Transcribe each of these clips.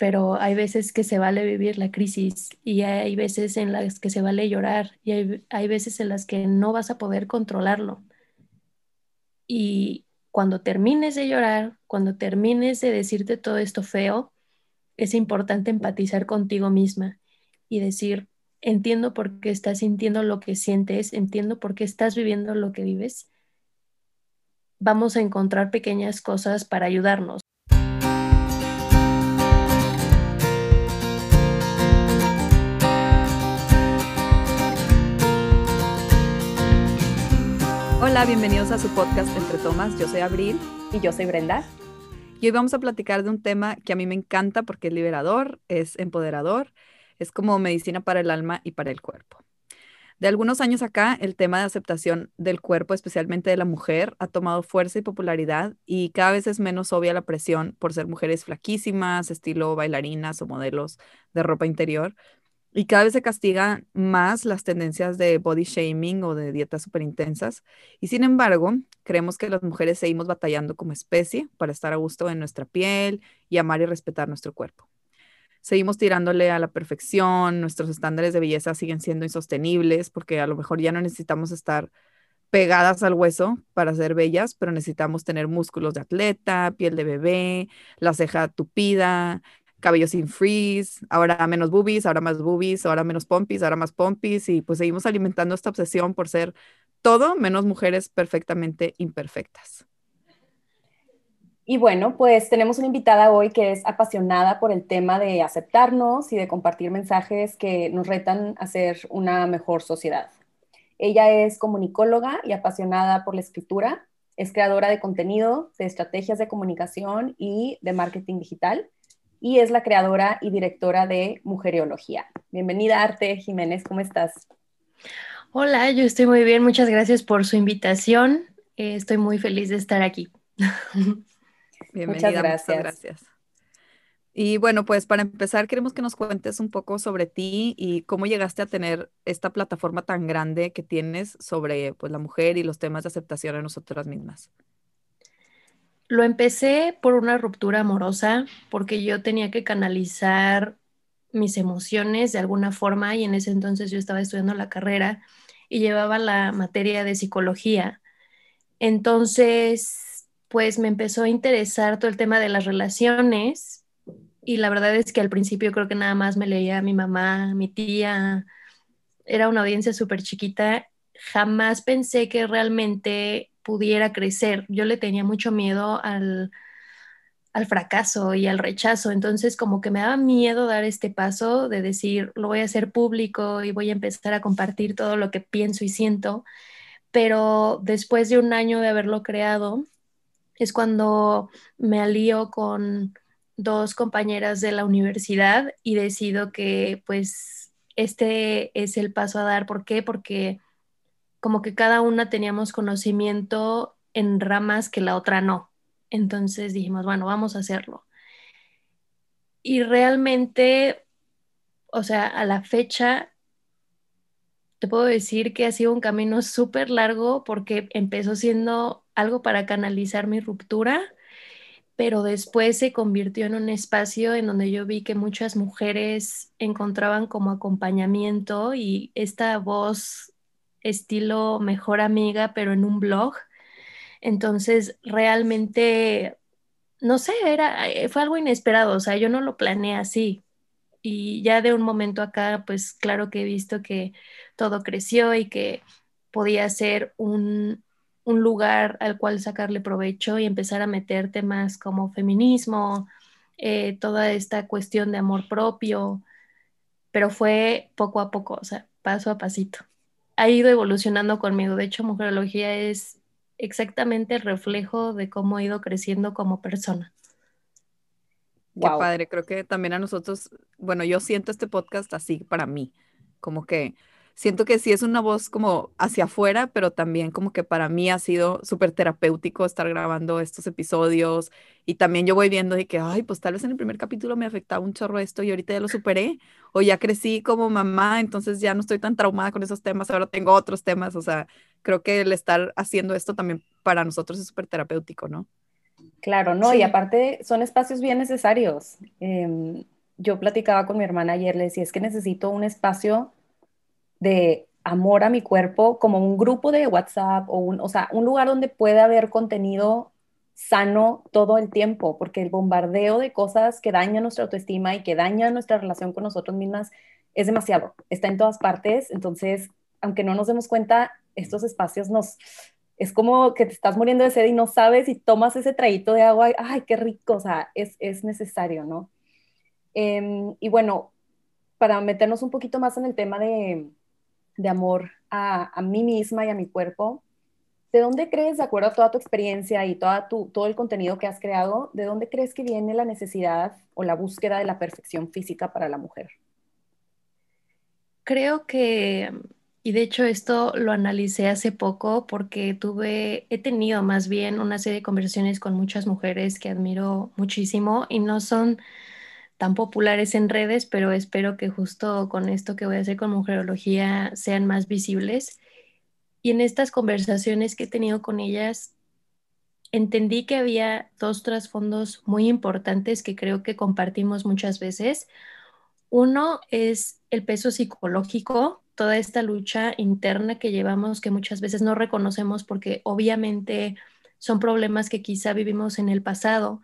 pero hay veces que se vale vivir la crisis y hay veces en las que se vale llorar y hay, hay veces en las que no vas a poder controlarlo. Y cuando termines de llorar, cuando termines de decirte todo esto feo, es importante empatizar contigo misma y decir, entiendo por qué estás sintiendo lo que sientes, entiendo por qué estás viviendo lo que vives. Vamos a encontrar pequeñas cosas para ayudarnos. Hola, bienvenidos a su podcast Entre Tomas. Yo soy Abril. Y yo soy Brenda. Y hoy vamos a platicar de un tema que a mí me encanta porque es liberador, es empoderador, es como medicina para el alma y para el cuerpo. De algunos años acá, el tema de aceptación del cuerpo, especialmente de la mujer, ha tomado fuerza y popularidad y cada vez es menos obvia la presión por ser mujeres flaquísimas, estilo bailarinas o modelos de ropa interior, y cada vez se castigan más las tendencias de body shaming o de dietas súper intensas. Y sin embargo, creemos que las mujeres seguimos batallando como especie para estar a gusto en nuestra piel y amar y respetar nuestro cuerpo. Seguimos tirándole a la perfección, nuestros estándares de belleza siguen siendo insostenibles porque a lo mejor ya no necesitamos estar pegadas al hueso para ser bellas, pero necesitamos tener músculos de atleta, piel de bebé, la ceja tupida, cabello sin freeze, ahora menos boobies, ahora más boobies, ahora menos pompis, ahora más pompis, y pues seguimos alimentando esta obsesión por ser todo menos mujeres perfectamente imperfectas. Y bueno, pues tenemos una invitada hoy que es apasionada por el tema de aceptarnos y de compartir mensajes que nos retan a ser una mejor sociedad. Ella es comunicóloga y apasionada por la escritura, es creadora de contenido, de estrategias de comunicación y de marketing digital y es la creadora y directora de Mujeriología. Bienvenida, Arte Jiménez, ¿cómo estás? Hola, yo estoy muy bien, muchas gracias por su invitación. Eh, estoy muy feliz de estar aquí. Bienvenida, muchas gracias. gracias. Y bueno, pues para empezar, queremos que nos cuentes un poco sobre ti y cómo llegaste a tener esta plataforma tan grande que tienes sobre pues, la mujer y los temas de aceptación en nosotras mismas. Lo empecé por una ruptura amorosa, porque yo tenía que canalizar mis emociones de alguna forma y en ese entonces yo estaba estudiando la carrera y llevaba la materia de psicología. Entonces, pues me empezó a interesar todo el tema de las relaciones y la verdad es que al principio creo que nada más me leía mi mamá, mi tía, era una audiencia súper chiquita. Jamás pensé que realmente pudiera crecer. Yo le tenía mucho miedo al, al fracaso y al rechazo, entonces como que me daba miedo dar este paso de decir, lo voy a hacer público y voy a empezar a compartir todo lo que pienso y siento, pero después de un año de haberlo creado, es cuando me alío con dos compañeras de la universidad y decido que pues este es el paso a dar. ¿Por qué? Porque como que cada una teníamos conocimiento en ramas que la otra no. Entonces dijimos, bueno, vamos a hacerlo. Y realmente, o sea, a la fecha, te puedo decir que ha sido un camino súper largo porque empezó siendo algo para canalizar mi ruptura, pero después se convirtió en un espacio en donde yo vi que muchas mujeres encontraban como acompañamiento y esta voz estilo mejor amiga, pero en un blog. Entonces, realmente, no sé, era, eh, fue algo inesperado, o sea, yo no lo planeé así. Y ya de un momento acá, pues claro que he visto que todo creció y que podía ser un, un lugar al cual sacarle provecho y empezar a meter temas como feminismo, eh, toda esta cuestión de amor propio, pero fue poco a poco, o sea, paso a pasito ha ido evolucionando conmigo. De hecho, Mujerología es exactamente el reflejo de cómo he ido creciendo como persona. Qué padre, creo que también a nosotros, bueno, yo siento este podcast así para mí, como que siento que sí es una voz como hacia afuera, pero también como que para mí ha sido súper terapéutico estar grabando estos episodios y también yo voy viendo de que, ay, pues tal vez en el primer capítulo me afectaba un chorro esto y ahorita ya lo superé o ya crecí como mamá, entonces ya no estoy tan traumada con esos temas, ahora tengo otros temas, o sea, creo que el estar haciendo esto también para nosotros es súper terapéutico, ¿no? Claro, no, y aparte son espacios bien necesarios. Em, yo platicaba con mi hermana ayer, le decía, es que necesito un espacio de amor a mi cuerpo, como un grupo de WhatsApp o un, o sea, un lugar donde pueda haber contenido sano todo el tiempo, porque el bombardeo de cosas que dañan nuestra autoestima y que dañan nuestra relación con nosotros mismas es demasiado, está en todas partes, entonces, aunque no nos demos cuenta, estos espacios nos, es como que te estás muriendo de sed y no sabes y tomas ese traguito de agua, ay, qué rico, o sea, es, es necesario, ¿no? Em, y bueno, para meternos un poquito más en el tema de, de amor a, a, mí misma y a mi cuerpo, ¿de dónde crees, de acuerdo a toda tu experiencia y toda tu, todo el contenido que has creado, de dónde crees que viene la necesidad o la búsqueda de la perfección física para la mujer? Creo que y de hecho esto lo analicé hace poco porque tuve, he tenido más bien una serie de conversaciones con muchas mujeres que admiro muchísimo y no son tan populares en redes, pero espero que justo con esto que voy a hacer con Mujerología sean más visibles. Y en estas conversaciones que he tenido con ellas, entendí que había dos trasfondos muy importantes que creo que compartimos muchas veces. Uno es el peso psicológico toda esta lucha interna que llevamos que muchas veces no reconocemos porque obviamente son problemas que quizá vivimos en el pasado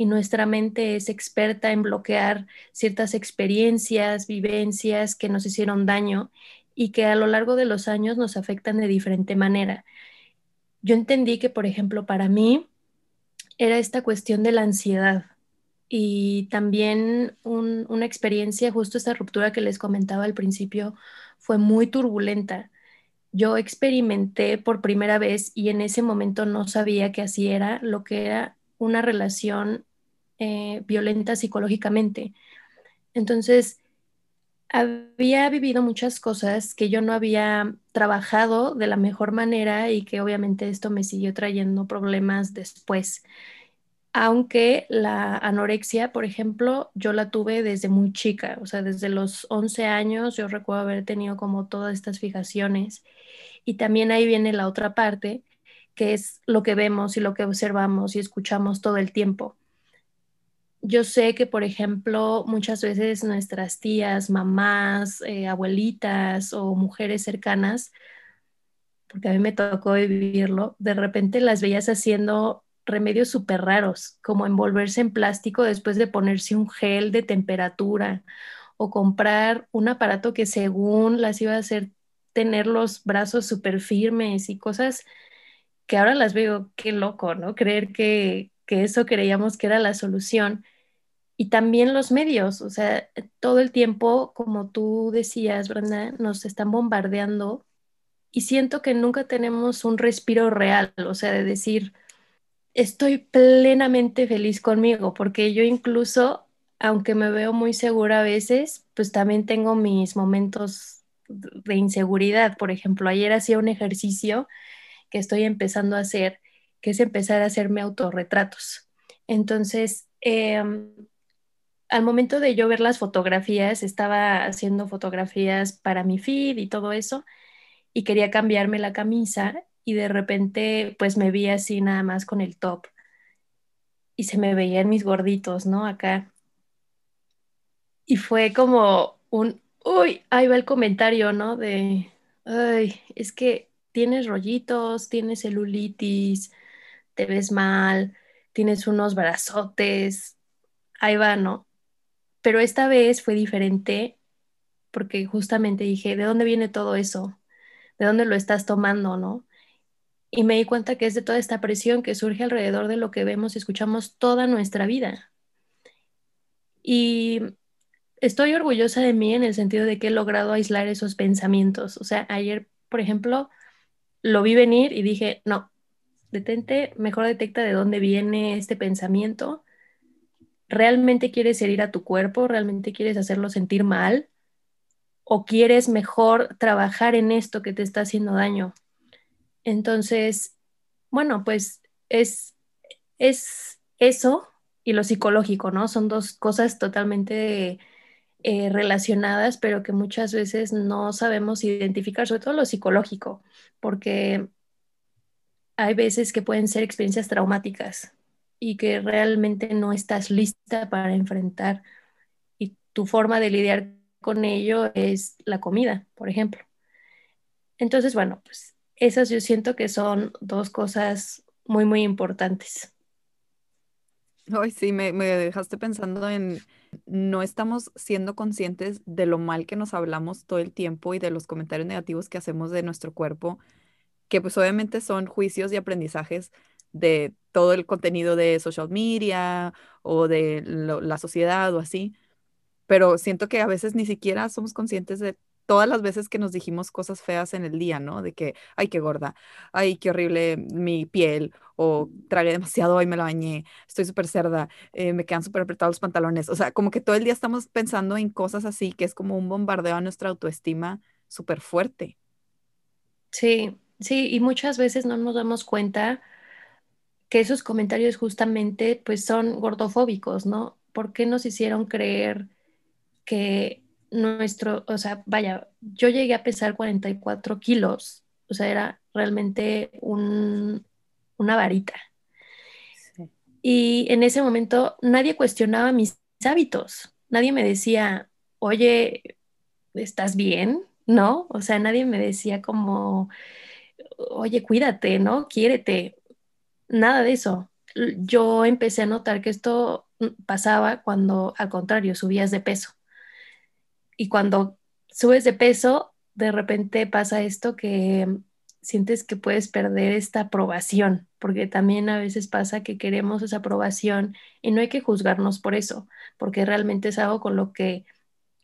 y nuestra mente es experta en bloquear ciertas experiencias, vivencias que nos hicieron daño y que a lo largo de los años nos afectan de diferente manera. Yo entendí que, por ejemplo, para mí era esta cuestión de la ansiedad y también una experiencia, justo esta ruptura que les comentaba al principio, fue muy turbulenta. Yo experimenté por primera vez y en ese momento no sabía que así era lo que era una relación eh, violenta psicológicamente. Entonces, había vivido muchas cosas que yo no había trabajado de la mejor manera y que obviamente esto me siguió trayendo problemas después aunque la anorexia, por ejemplo, yo la tuve desde muy chica, o sea, desde los 11 años yo recuerdo haber tenido como todas estas fijaciones. Y también ahí viene la otra parte, que es lo que vemos y lo que observamos y escuchamos todo el tiempo. Yo sé que, por ejemplo, muchas veces nuestras tías, mamás, eh, abuelitas o mujeres cercanas, porque a mí me tocó vivirlo, de repente las veías haciendo remedios súper raros, como envolverse en plástico después de ponerse un gel de temperatura o comprar un aparato que según las iba a hacer tener los brazos súper firmes y cosas que ahora las veo, qué loco, ¿no? Creer que, que eso creíamos que era la solución. Y también los medios, o sea, todo el tiempo, como tú decías, Brenda, nos están bombardeando y siento que nunca tenemos un respiro real, o sea, de decir, estoy plenamente feliz conmigo, porque yo incluso, aunque me veo muy segura a veces, pues también tengo mis momentos de inseguridad. Por ejemplo, ayer hacía un ejercicio que estoy empezando a hacer, que es empezar a hacerme autorretratos. Entonces, em, al momento de yo ver las fotografías, estaba haciendo fotografías para mi feed y todo eso, y quería cambiarme la camisa y de repente pues me vi así nada más con el top y se me veían mis gorditos, ¿no? Acá. Y fue como un, uy, ahí va el comentario, ¿no? De, ay, es que tienes rollitos, tienes celulitis, te ves mal, tienes unos brazotes, ahí va, ¿no? Pero esta vez fue diferente porque justamente dije, ¿de dónde viene todo eso? ¿De dónde lo estás tomando, no? y me di cuenta que es de toda esta presión que surge alrededor de lo que vemos y escuchamos toda nuestra vida. Y estoy orgullosa de mí en el sentido de que he logrado aislar esos pensamientos. O sea, ayer, por ejemplo, lo vi venir y dije, no, detente, mejor detecta de dónde viene este pensamiento. ¿Realmente quieres herir a tu cuerpo? ¿Realmente quieres hacerlo sentir mal? ¿O quieres mejor trabajar en esto que te está haciendo daño? Entonces, bueno, pues es, es eso y lo psicológico, ¿no? Son dos cosas totalmente eh, relacionadas, pero que muchas veces no sabemos identificar, sobre todo lo psicológico, porque hay veces que pueden ser experiencias traumáticas y que realmente no estás lista para enfrentar y tu forma de lidiar con ello es la comida, por ejemplo. Entonces, bueno, pues esas yo siento que son dos cosas muy, muy importantes. Ay, sí, me, me dejaste pensando en, no estamos siendo conscientes de lo mal que nos hablamos todo el tiempo y de los comentarios negativos que hacemos de nuestro cuerpo, que pues obviamente son juicios y aprendizajes de todo el contenido de social media o de la sociedad o así, pero siento que a veces ni siquiera somos conscientes de todas las veces que nos dijimos cosas feas en el día, ¿no? De que, ay, qué gorda, ay, qué horrible mi piel, o tragué demasiado y me la bañé, estoy súper cerda, eh, me quedan súper apretados los pantalones. O sea, como que todo el día estamos pensando en cosas así, que es como un bombardeo a nuestra autoestima súper fuerte. Sí, sí, y muchas veces no nos damos cuenta que esos comentarios justamente pues son gordofóbicos, ¿no? ¿Por qué nos hicieron creer que nuestro, o sea, vaya, yo llegué a pesar 44 kilos, o sea, era realmente un, una varita. Y en ese momento nadie cuestionaba mis hábitos, nadie me decía, oye, ¿estás bien? ¿No? O sea, nadie me decía como, oye, cuídate, ¿no? Quiérete. Nada de eso. Yo empecé a notar que esto pasaba cuando, al contrario, subías de peso. Y cuando subes de peso, de repente pasa esto que sientes que puedes perder esta aprobación, porque también a veces pasa que queremos esa aprobación y no hay que juzgarnos por eso, porque realmente es algo con lo que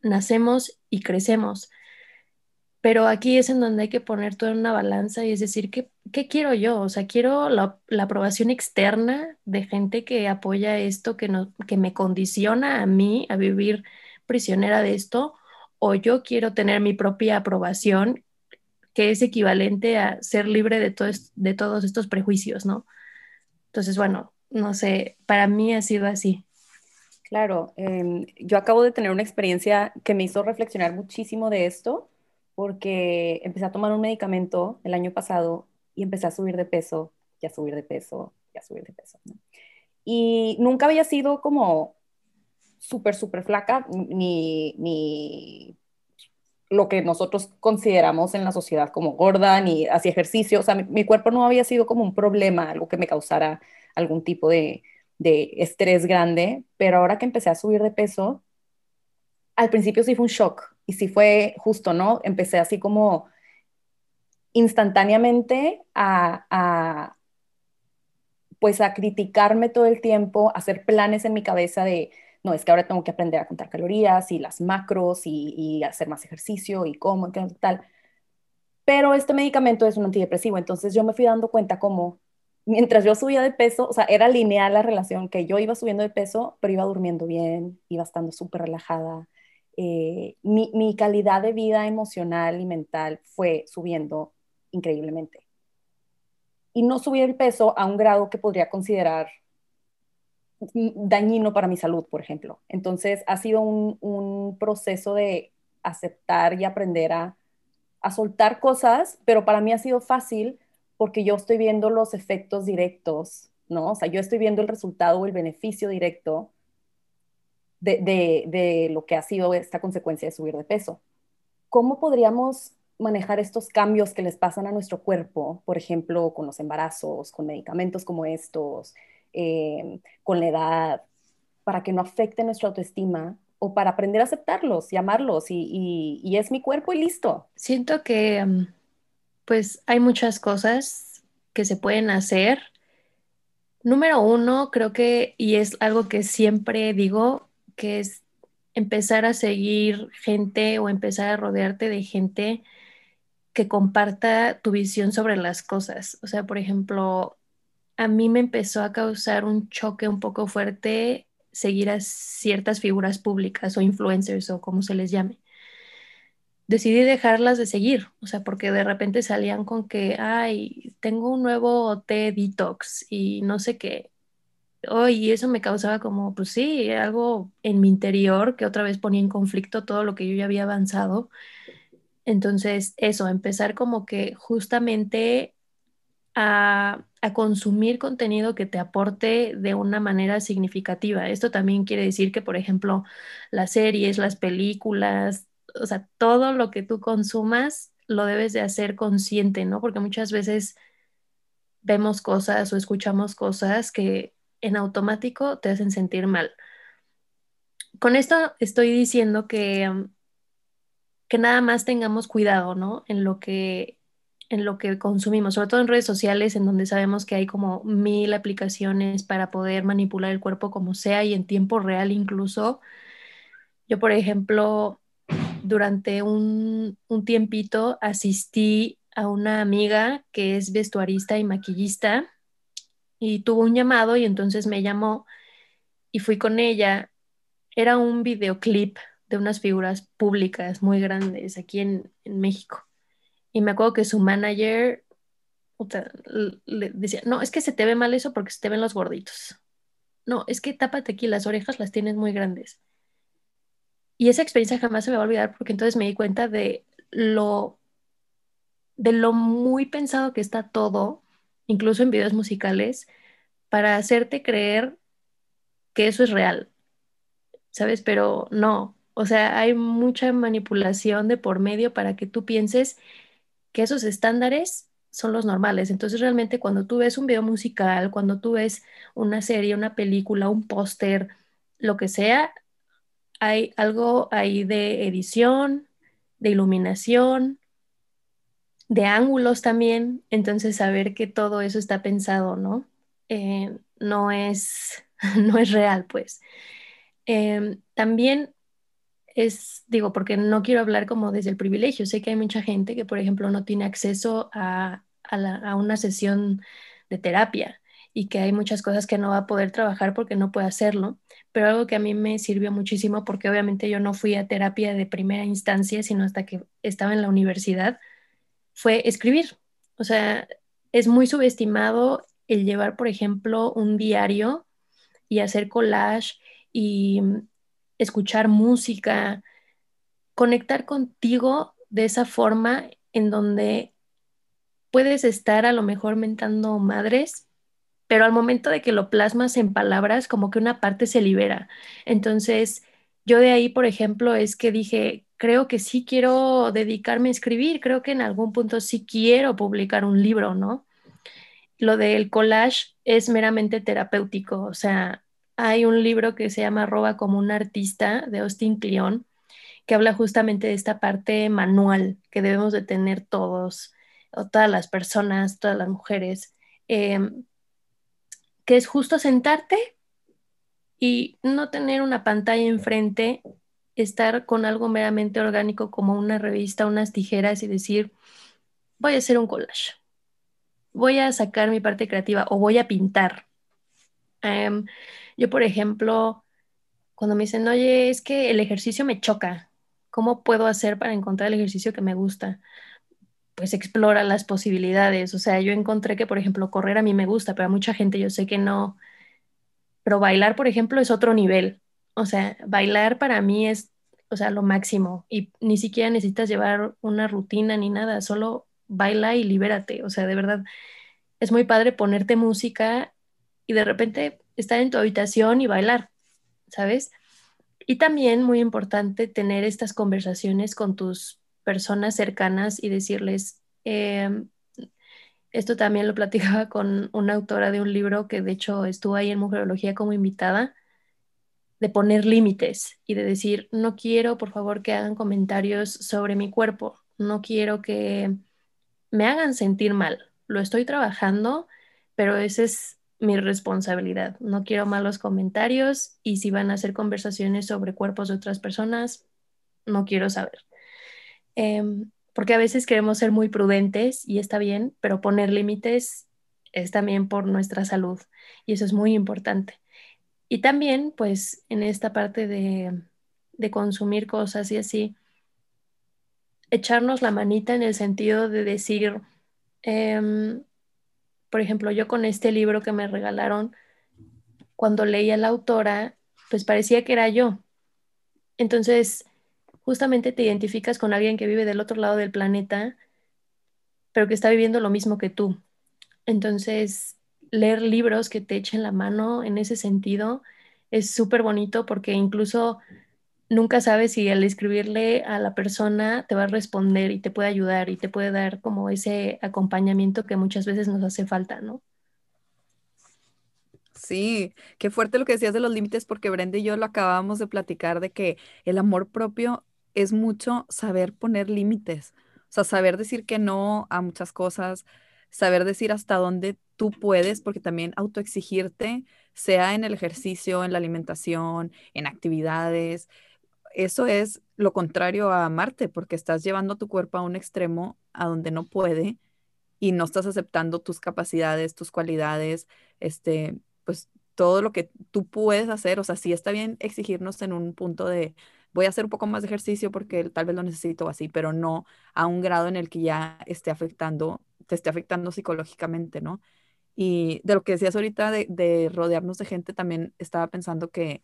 nacemos y crecemos. Pero aquí es en donde hay que poner todo en una balanza y es decir, ¿qué, qué quiero yo? O sea, quiero la, la, aprobación externa de gente que apoya esto, que, no, que me condiciona a mí a vivir prisionera de esto, o yo quiero tener mi propia aprobación, que es equivalente a ser libre de, de todos estos prejuicios, ¿no? Entonces, bueno, no sé, para mí ha sido así. Claro, em, yo acabo de tener una experiencia que me hizo reflexionar muchísimo de esto, porque empecé a tomar un medicamento el año pasado y empecé a subir de peso, y a subir de peso, y a subir de peso. Y nunca había sido como súper, súper flaca, ni, ni lo que nosotros consideramos en la sociedad como gorda, ni hacía ejercicio. O sea, mi, cuerpo no había sido como un problema, algo que me causara algún tipo de, de estrés grande, pero ahora que empecé a subir de peso, al principio sí fue un shock y sí fue justo, ¿no? Empecé así como instantáneamente a, pues a criticarme todo el tiempo, a hacer planes en mi cabeza de no, es que ahora tengo que aprender a contar calorías y las macros y, hacer más ejercicio y cómo, y tal. Pero este medicamento es un antidepresivo, entonces yo me fui dando cuenta cómo mientras yo subía de peso, o sea, era lineal la relación, que yo iba subiendo de peso, pero iba durmiendo bien, iba estando súper relajada. Eh, mi, mi calidad de vida emocional y mental fue subiendo increíblemente. Y no subí el peso a un grado que podría considerar dañino para mi salud, por ejemplo. Entonces, ha sido un, proceso de aceptar y aprender a, soltar cosas, pero para mí ha sido fácil porque yo estoy viendo los efectos directos, ¿no? O sea, yo estoy viendo el resultado o el beneficio directo de, de, lo que ha sido esta consecuencia de subir de peso. ¿Cómo podríamos manejar estos cambios que les pasan a nuestro cuerpo, por ejemplo, con los embarazos, con medicamentos como estos, eh, con la edad, para que no afecte nuestra autoestima o para aprender a aceptarlos y amarlos y, y, es mi cuerpo y listo. Siento que mm, pues hay muchas cosas que se pueden hacer. Número uno, creo que, y es algo que siempre digo, que es empezar a seguir gente o empezar a rodearte de gente que comparta tu visión sobre las cosas. O sea, por ejemplo, a mí me empezó a causar un choque un poco fuerte seguir a ciertas figuras públicas o influencers o como se les llame. Decidí dejarlas de seguir, o sea, porque de repente salían con que, ay, tengo un nuevo té detox y no sé qué. Oh, y eso me causaba como, pues sí, algo en mi interior que otra vez ponía en conflicto todo lo que yo ya había avanzado. Entonces, eso, empezar como que justamente a a consumir contenido que te aporte de una manera significativa. Esto también quiere decir que, por ejemplo, las series, las películas, o sea, todo lo que tú consumas lo debes de hacer consciente, ¿no? Porque muchas veces vemos cosas o escuchamos cosas que en automático te hacen sentir mal. Con esto estoy diciendo que, um, que nada más tengamos cuidado, ¿no? En lo que en lo que consumimos, sobre todo en redes sociales, en donde sabemos que hay como mil aplicaciones para poder manipular el cuerpo como sea y en tiempo real incluso. Yo, por ejemplo, durante un, un tiempito asistí a una amiga que es vestuarista y maquillista y tuvo un llamado y entonces me llamó y fui con ella. Era un videoclip de unas figuras públicas muy grandes aquí en, México. Y me acuerdo que su manager le decía, no, es que se te ve mal eso porque se te ven los gorditos. No, es que tápate aquí, las orejas las tienes muy grandes. Y esa experiencia jamás se me va a olvidar porque entonces me di cuenta de lo, de lo muy pensado que está todo, incluso en videos musicales, para hacerte creer que eso es real, ¿sabes? Pero no, o sea, hay mucha manipulación de por medio para que tú pienses que esos estándares son los normales. Entonces realmente cuando tú ves un video musical, cuando tú ves una serie, una película, un póster, lo que sea, hay algo ahí de edición, de iluminación, de ángulos también. Entonces saber que todo eso está pensado, ¿no? Eh, no es, no es real, pues. Em, también es, digo, porque no quiero hablar como desde el privilegio. Sé que hay mucha gente que, por ejemplo, no tiene acceso a, una sesión de terapia y que hay muchas cosas que no va a poder trabajar porque no puede hacerlo. Pero algo que a mí me sirvió muchísimo, porque obviamente yo no fui a terapia de primera instancia, sino hasta que estaba en la universidad, fue escribir. O sea, es muy subestimado el llevar, por ejemplo, un diario y hacer collage y escuchar música, conectar contigo de esa forma en donde puedes estar a lo mejor mentando madres, pero al momento de que lo plasmas en palabras, como que una parte se libera. Entonces, yo de ahí, por ejemplo, es que dije, creo que sí quiero dedicarme a escribir, creo que en algún punto sí quiero publicar un libro, ¿no? Lo del collage es meramente terapéutico, o sea, hay un libro que se llama Roba como un artista de Austin Kleon, que habla justamente de esta parte manual que debemos de tener todos, o todas las personas, todas las mujeres, em, que es justo sentarte y no tener una pantalla enfrente, estar con algo meramente orgánico como una revista, unas tijeras y decir, voy a hacer un collage, voy a sacar mi parte creativa o voy a pintar. Em, yo, por ejemplo, cuando me dicen, oye, es que el ejercicio me choca, ¿cómo puedo hacer para encontrar el ejercicio que me gusta? Pues explora las posibilidades. O sea, yo encontré que, por ejemplo, correr a mí me gusta, pero a mucha gente yo sé que no. Pero bailar, por ejemplo, es otro nivel. O sea, bailar para mí es, o sea, lo máximo. Y ni siquiera necesitas llevar una rutina ni nada, solo baila y libérate. O sea, de verdad, es muy padre ponerte música y de repente estar en tu habitación y bailar, ¿sabes? Y también muy importante tener estas conversaciones con tus personas cercanas y decirles, em, esto también lo platicaba con una autora de un libro que de hecho estuvo ahí en Mujerología como invitada, de poner límites y de decir, no quiero por favor que hagan comentarios sobre mi cuerpo, no quiero que me hagan sentir mal, lo estoy trabajando, pero ese es mi responsabilidad. No quiero malos comentarios y si van a hacer conversaciones sobre cuerpos de otras personas, no quiero saber. Em, porque a veces queremos ser muy prudentes y está bien, pero poner límites es también por nuestra salud y eso es muy importante. Y también, pues, en esta parte de, de consumir cosas y así, echarnos la manita en el sentido de decir, em, por ejemplo, yo con este libro que me regalaron, cuando leía la autora, pues parecía que era yo. Entonces, justamente te identificas con alguien que vive del otro lado del planeta, pero que está viviendo lo mismo que tú. Entonces, leer libros que te echen la mano en ese sentido es súper bonito porque incluso nunca sabes si al escribirle a la persona te va a responder y te puede ayudar y te puede dar como ese acompañamiento que muchas veces nos hace falta, ¿no? Sí, qué fuerte lo que decías de los límites, porque Brenda y yo lo acabábamos de platicar de que el amor propio es mucho saber poner límites, o sea, saber decir que no a muchas cosas, saber decir hasta dónde tú puedes, porque también autoexigirte, sea en el ejercicio, en la alimentación, en actividades, eso es lo contrario a amarte, porque estás llevando tu cuerpo a un extremo a donde no puede y no estás aceptando tus capacidades, tus cualidades, este, pues todo lo que tú puedes hacer. O sea, sí está bien exigirnos en un punto de voy a hacer un poco más de ejercicio porque tal vez lo necesito así, pero no a un grado en el que ya esté afectando, te esté afectando psicológicamente, ¿no? Y de lo que decías ahorita de, de rodearnos de gente, también estaba pensando que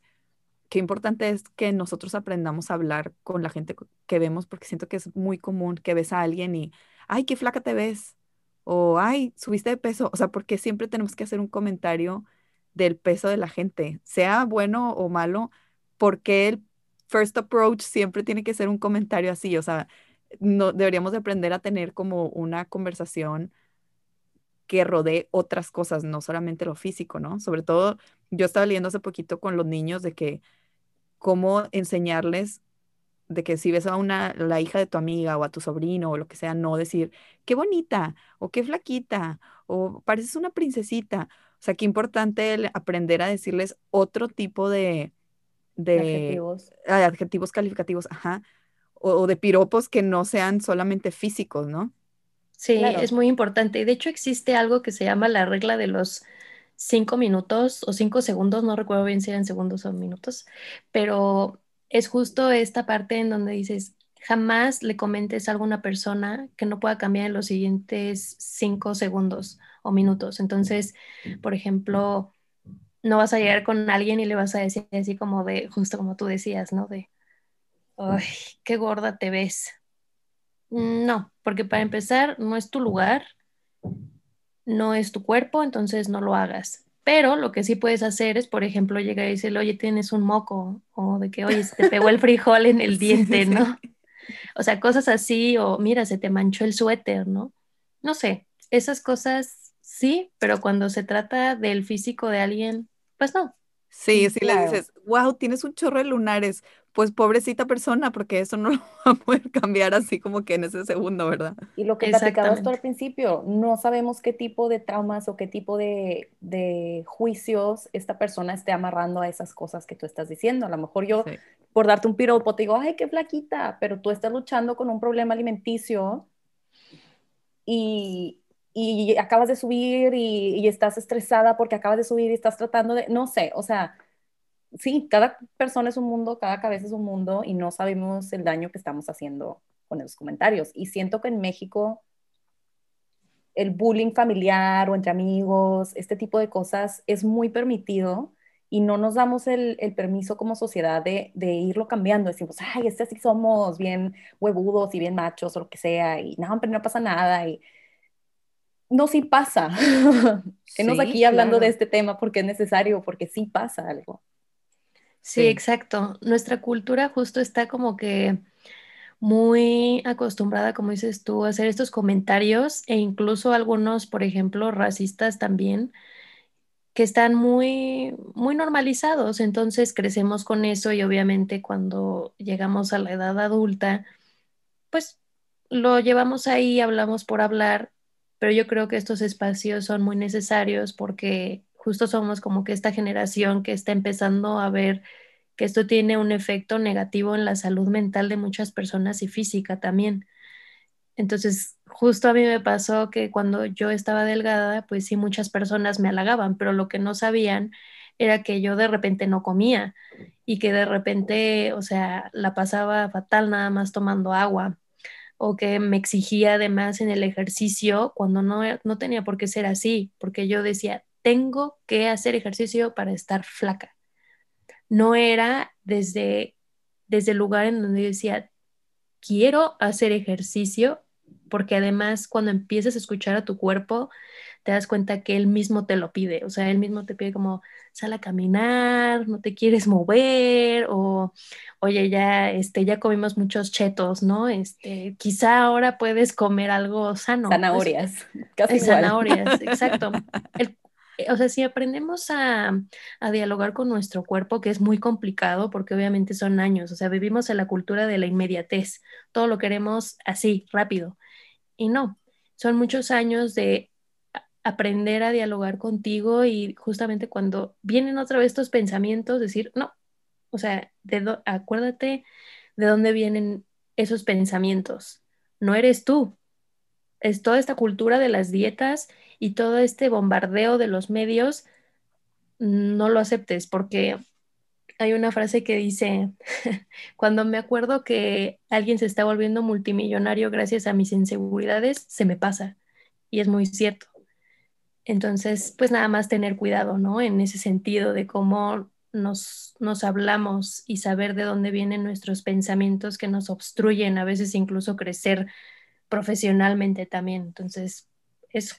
qué importante es que nosotros aprendamos a hablar con la gente que vemos, porque siento que es muy común que ves a alguien y, ay, qué flaca te ves, o ay, subiste de peso, o sea, porque siempre tenemos que hacer un comentario del peso de la gente, sea bueno o malo, porque el first approach siempre tiene que ser un comentario así, o sea, no deberíamos de aprender a tener como una conversación que rodee otras cosas, no solamente lo físico, ¿no? Sobre todo, yo estaba leyendo hace poquito con los niños de que cómo enseñarles de que si ves a una, la hija de tu amiga o a tu sobrino o lo que sea, no decir, qué bonita o qué flaquita o pareces una princesita. O sea, qué importante aprender a decirles otro tipo de, de adjetivos. adjetivos calificativos, ajá, o, de piropos que no sean solamente físicos, ¿no? Sí, es muy importante. Y de hecho existe algo que se llama la regla de los cinco minutos o cinco segundos, no recuerdo bien si eran segundos o minutos, pero es justo esta parte en donde dices, jamás le comentes a alguna persona que no pueda cambiar en los siguientes cinco segundos o minutos. Entonces, por ejemplo, no vas a llegar con alguien y le vas a decir así como de, justo como tú decías, ¿no? De, ay, qué gorda te ves. No, porque para empezar, no es tu lugar no es tu cuerpo, entonces no lo hagas. Pero lo que sí puedes hacer es, por ejemplo, llegar y decirle, oye, tienes un moco, o de que, oye, se te pegó el frijol en el diente, ¿no? O sea, cosas así, o mira, se te manchó el suéter, ¿no? No sé, esas cosas sí, pero cuando se trata del físico de alguien, pues no. Sí, sí le dices, wow, tienes un chorro de lunares, pues pobrecita persona, porque eso no lo va a poder cambiar así como que en ese segundo, ¿verdad? Y lo que platicabas tú al principio, no sabemos qué tipo de traumas o qué tipo de, juicios esta persona esté amarrando a esas cosas que tú estás diciendo. A lo mejor yo, por darte un piropo, te digo, ay, qué flaquita, pero tú estás luchando con un problema alimenticio y, acabas de subir y, y estás estresada porque acabas de subir y estás tratando de, no sé, o sea sí, cada persona es un mundo, cada cabeza es un mundo y no sabemos el daño que estamos haciendo con esos comentarios. Y siento que en México el bullying familiar o entre amigos, este tipo de cosas es muy permitido y no nos damos el, permiso como sociedad de, irlo cambiando. Decimos, ay, este sí somos bien huevudos y bien machos o lo que sea, y no, pero no pasa nada. Y no, sí pasa. Estamos aquí hablando de este tema porque es necesario, porque sí pasa algo. Sí, exacto. Nuestra cultura justo está como que muy acostumbrada, como dices tú, a hacer estos comentarios e incluso algunos, por ejemplo, racistas también, que están muy, muy normalizados. Entonces crecemos con eso y obviamente cuando llegamos a la edad adulta, pues lo llevamos ahí, hablamos por hablar, pero yo creo que estos espacios son muy necesarios porque justo somos como que esta generación que está empezando a ver que esto tiene un efecto negativo en la salud mental de muchas personas y física también. Entonces, justo a mí me pasó que cuando yo estaba delgada, pues sí, muchas personas me halagaban, pero lo que no sabían era que yo de repente no comía y que de repente, o sea, la pasaba fatal nada más tomando agua o que me exigía además en el ejercicio cuando no, no tenía por qué ser así, porque yo decía, tengo que hacer ejercicio para estar flaca. No era desde, desde el lugar en donde yo decía, quiero hacer ejercicio porque además cuando empiezas a escuchar a tu cuerpo, te das cuenta que él mismo te lo pide, o sea, él mismo te pide como, sal a caminar, no te quieres mover, o, oye, ya, este, ya comimos muchos chetos, ¿no? Este, quizá ahora puedes comer algo sano. Pues, zanahorias, casi Zanahorias, exacto. O sea, si aprendemos a, dialogar con nuestro cuerpo, que es muy complicado porque obviamente son años, o sea, vivimos en la cultura de la inmediatez, todo lo queremos así, rápido. Y no, son muchos años de aprender a dialogar contigo y justamente cuando vienen otra vez estos pensamientos, decir, no, o sea, acuérdate de dónde vienen esos pensamientos. No eres tú. Es toda esta cultura de las dietas y todo este bombardeo de los medios. No lo aceptes porque hay una frase que dice, cuando me acuerdo que alguien se está volviendo multimillonario gracias a mis inseguridades, se me pasa. Y es muy cierto. Entonces, pues nada más tener cuidado, ¿no? En ese sentido de cómo nos, nos hablamos y saber de dónde vienen nuestros pensamientos que nos obstruyen, a veces incluso crecer profesionalmente también. Entonces, eso. O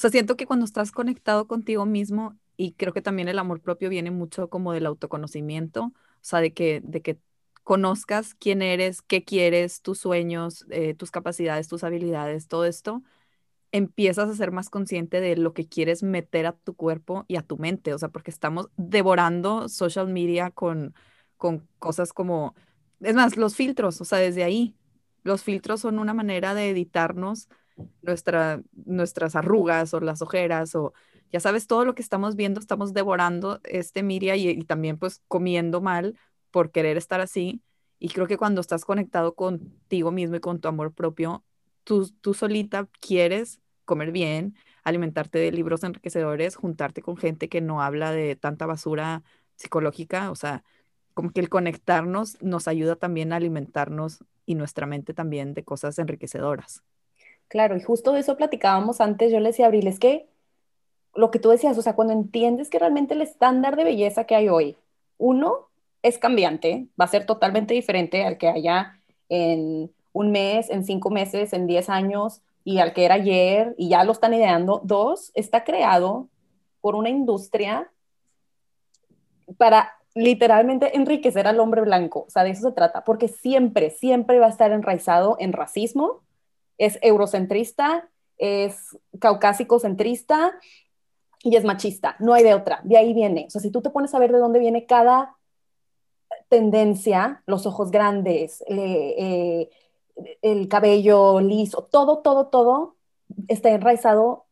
sea, siento que cuando estás conectado contigo mismo, y creo que también el amor propio viene mucho como del autoconocimiento, o sea, de que, de que conozcas quién eres, qué quieres, tus sueños, eh, tus capacidades, tus habilidades, todo esto, empiezas a ser más consciente de lo que quieres meter a tu cuerpo y a tu mente, o sea, porque estamos devorando social media con, con cosas como, es más, los filtros, o sea, desde ahí, los filtros son una manera de editarnos nuestra, nuestras arrugas o las ojeras o ya sabes, todo lo que estamos viendo, estamos devorando este media y, también pues comiendo mal por querer estar así. Y creo que cuando estás conectado contigo mismo y con tu amor propio, tú, tú solita quieres comer bien, alimentarte de libros enriquecedores, juntarte con gente que no habla de tanta basura psicológica, o sea, como que el conectarnos nos ayuda también a alimentarnos y nuestra mente también de cosas enriquecedoras. Claro, y justo de eso platicábamos antes, yo le decía a Abril, es que lo que tú decías, o sea, cuando entiendes que realmente el estándar de belleza que hay hoy, uno, es cambiante, va a ser totalmente diferente al que haya en un mes, en cinco meses, en diez años, y al que era ayer, y ya lo están ideando. Dos, está creado por una industria para literalmente enriquecer al hombre blanco. O sea, de eso se trata, porque siempre, siempre va a estar enraizado en racismo, es eurocentrista, es caucásico centrista y es machista. No hay de otra. De ahí viene. O sea, si tú te pones a ver de dónde viene cada tendencia, los ojos grandes, eh, el cabello liso, todo, todo, todo está enraizado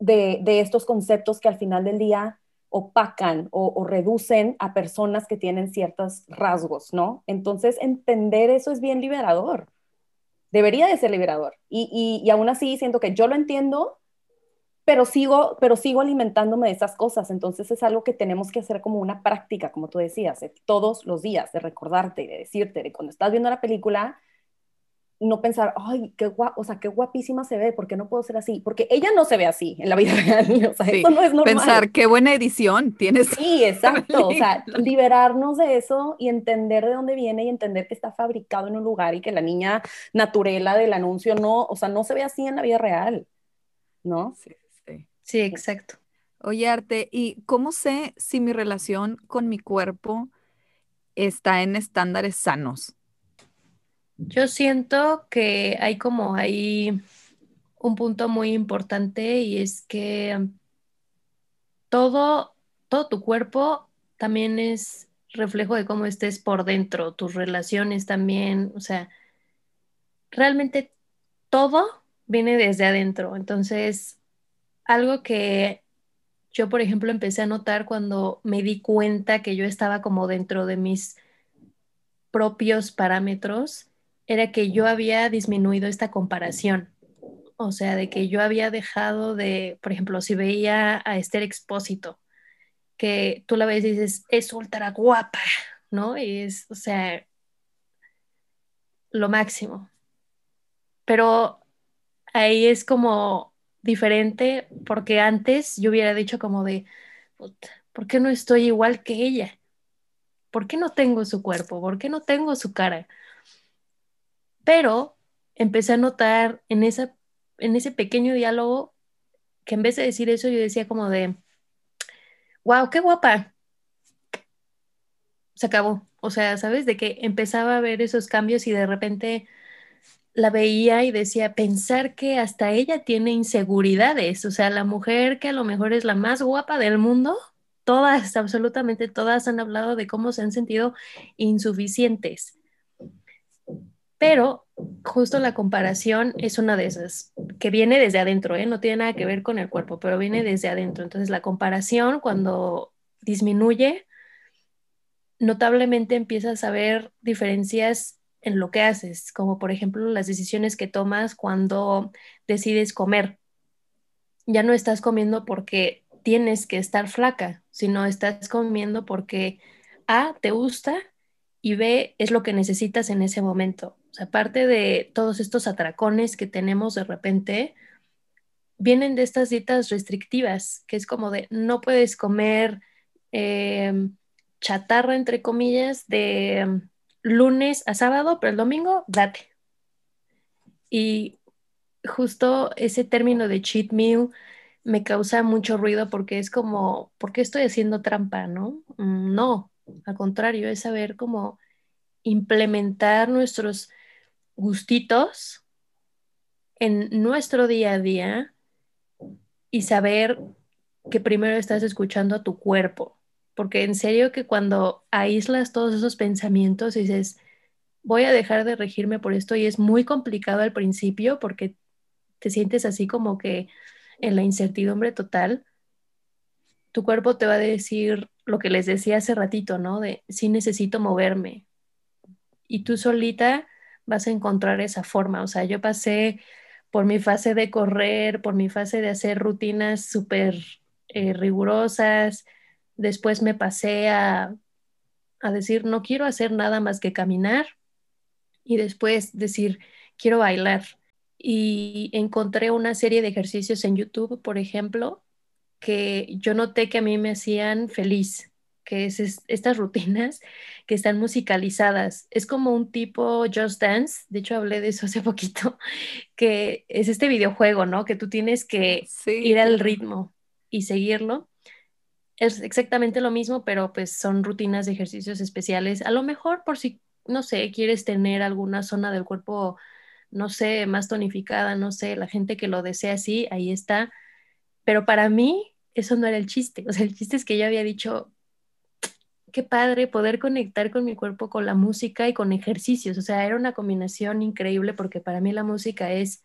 de, estos conceptos que al final del día opacan o, reducen a personas que tienen ciertos rasgos, ¿no? Entonces, entender eso es bien liberador. Debería de ser liberador. Y, y aún así siento que yo lo entiendo, pero sigo, pero sigo alimentándome de esas cosas. Entonces es algo que tenemos que hacer como una práctica, como tú decías, todos los días, de recordarte y de decirte, de cuando estás viendo la película, no pensar, ay, qué guap, o sea, qué guapísima se ve, ¿por qué no puedo ser así? Porque ella no se ve así en la vida real, o sea, eso no es normal. Pensar, qué buena edición tienes. Sí, exacto, o sea, liberarnos de eso y entender de dónde viene y entender que está fabricado en un lugar y que la niña naturela del anuncio no, o sea, no se ve así en la vida real, ¿no? Sí, sí. Sí, exacto. Oye, Arte, ¿y cómo sé si mi relación con mi cuerpo está en estándares sanos? Yo siento que hay como ahí un punto muy importante y es que todo, todo tu cuerpo también es reflejo de cómo estés por dentro, tus relaciones también, o sea, realmente todo viene desde adentro. Entonces, algo que yo, por ejemplo, empecé a notar cuando me di cuenta que yo estaba como dentro de mis propios parámetros, era que yo había disminuido esta comparación. O sea, de que yo había dejado de, por ejemplo, si veía a Esther Expósito, que tú la ves y dices, es ultra guapa, ¿no? Y es, o sea, lo máximo. Pero ahí es como diferente porque antes yo hubiera dicho como de, ¿por qué no estoy igual que ella? ¿Por qué no tengo su cuerpo? ¿Por qué no tengo su cara? Pero empecé a notar en, en ese pequeño diálogo que en vez de decir eso yo decía como de, wow, qué guapa. Se acabó. O sea, ¿sabes? De que empezaba a ver esos cambios y de repente la veía y decía, pensar que hasta ella tiene inseguridades, o sea, la mujer que a lo mejor es la más guapa del mundo, todas, absolutamente todas han hablado de cómo se han sentido insuficientes. Pero justo la comparación es una de esas, que viene desde adentro, ¿eh? no tiene nada que ver con el cuerpo, pero viene desde adentro. Entonces la comparación cuando disminuye, notablemente empiezas a ver diferencias en lo que haces, como por ejemplo las decisiones que tomas cuando decides comer. Ya no estás comiendo porque tienes que estar flaca, sino estás comiendo porque A, te gusta y B, es lo que necesitas en ese momento. O sea, aparte de todos estos atracones que tenemos de repente, vienen de estas dietas restrictivas, que es como de no puedes comer em, chatarra, entre comillas, de lunes a sábado, pero el domingo, date. Y justo ese término de cheat meal me causa mucho ruido porque es como, ¿por qué estoy haciendo trampa, no? Mm, no, al contrario, es saber cómo implementar nuestros gustitos en nuestro día a día y saber que primero estás escuchando a tu cuerpo, porque en serio que cuando aíslas todos esos pensamientos y dices, voy a dejar de regirme por esto y es muy complicado al principio porque te sientes así como que en la incertidumbre total, tu cuerpo te va a decir lo que les decía hace ratito, ¿no? De sí necesito moverme. Y tú solita vas a encontrar esa forma. O sea, yo pasé por mi fase de correr, por mi fase de hacer rutinas súper eh, rigurosas, Después me pasé a, decir, no quiero hacer nada más que caminar. Y después decir, quiero bailar. Y encontré una serie de ejercicios en YouTube, por ejemplo, que yo noté que a mí me hacían feliz, que es, estas rutinas que están musicalizadas. Es como un tipo Just Dance, de hecho hablé de eso hace poquito, que es este videojuego, ¿no? Que tú tienes que ir al ritmo y seguirlo es exactamente lo mismo, pero pues son rutinas de ejercicios especiales. A lo mejor por si, no sé, quieres tener alguna zona del cuerpo, no sé, más tonificada, no sé, la gente que lo desea así, ahí está. Pero para mí eso no era el chiste. O sea, el chiste es que yo había dicho, qué padre poder conectar con mi cuerpo con la música y con ejercicios. O sea, era una combinación increíble porque para mí la música es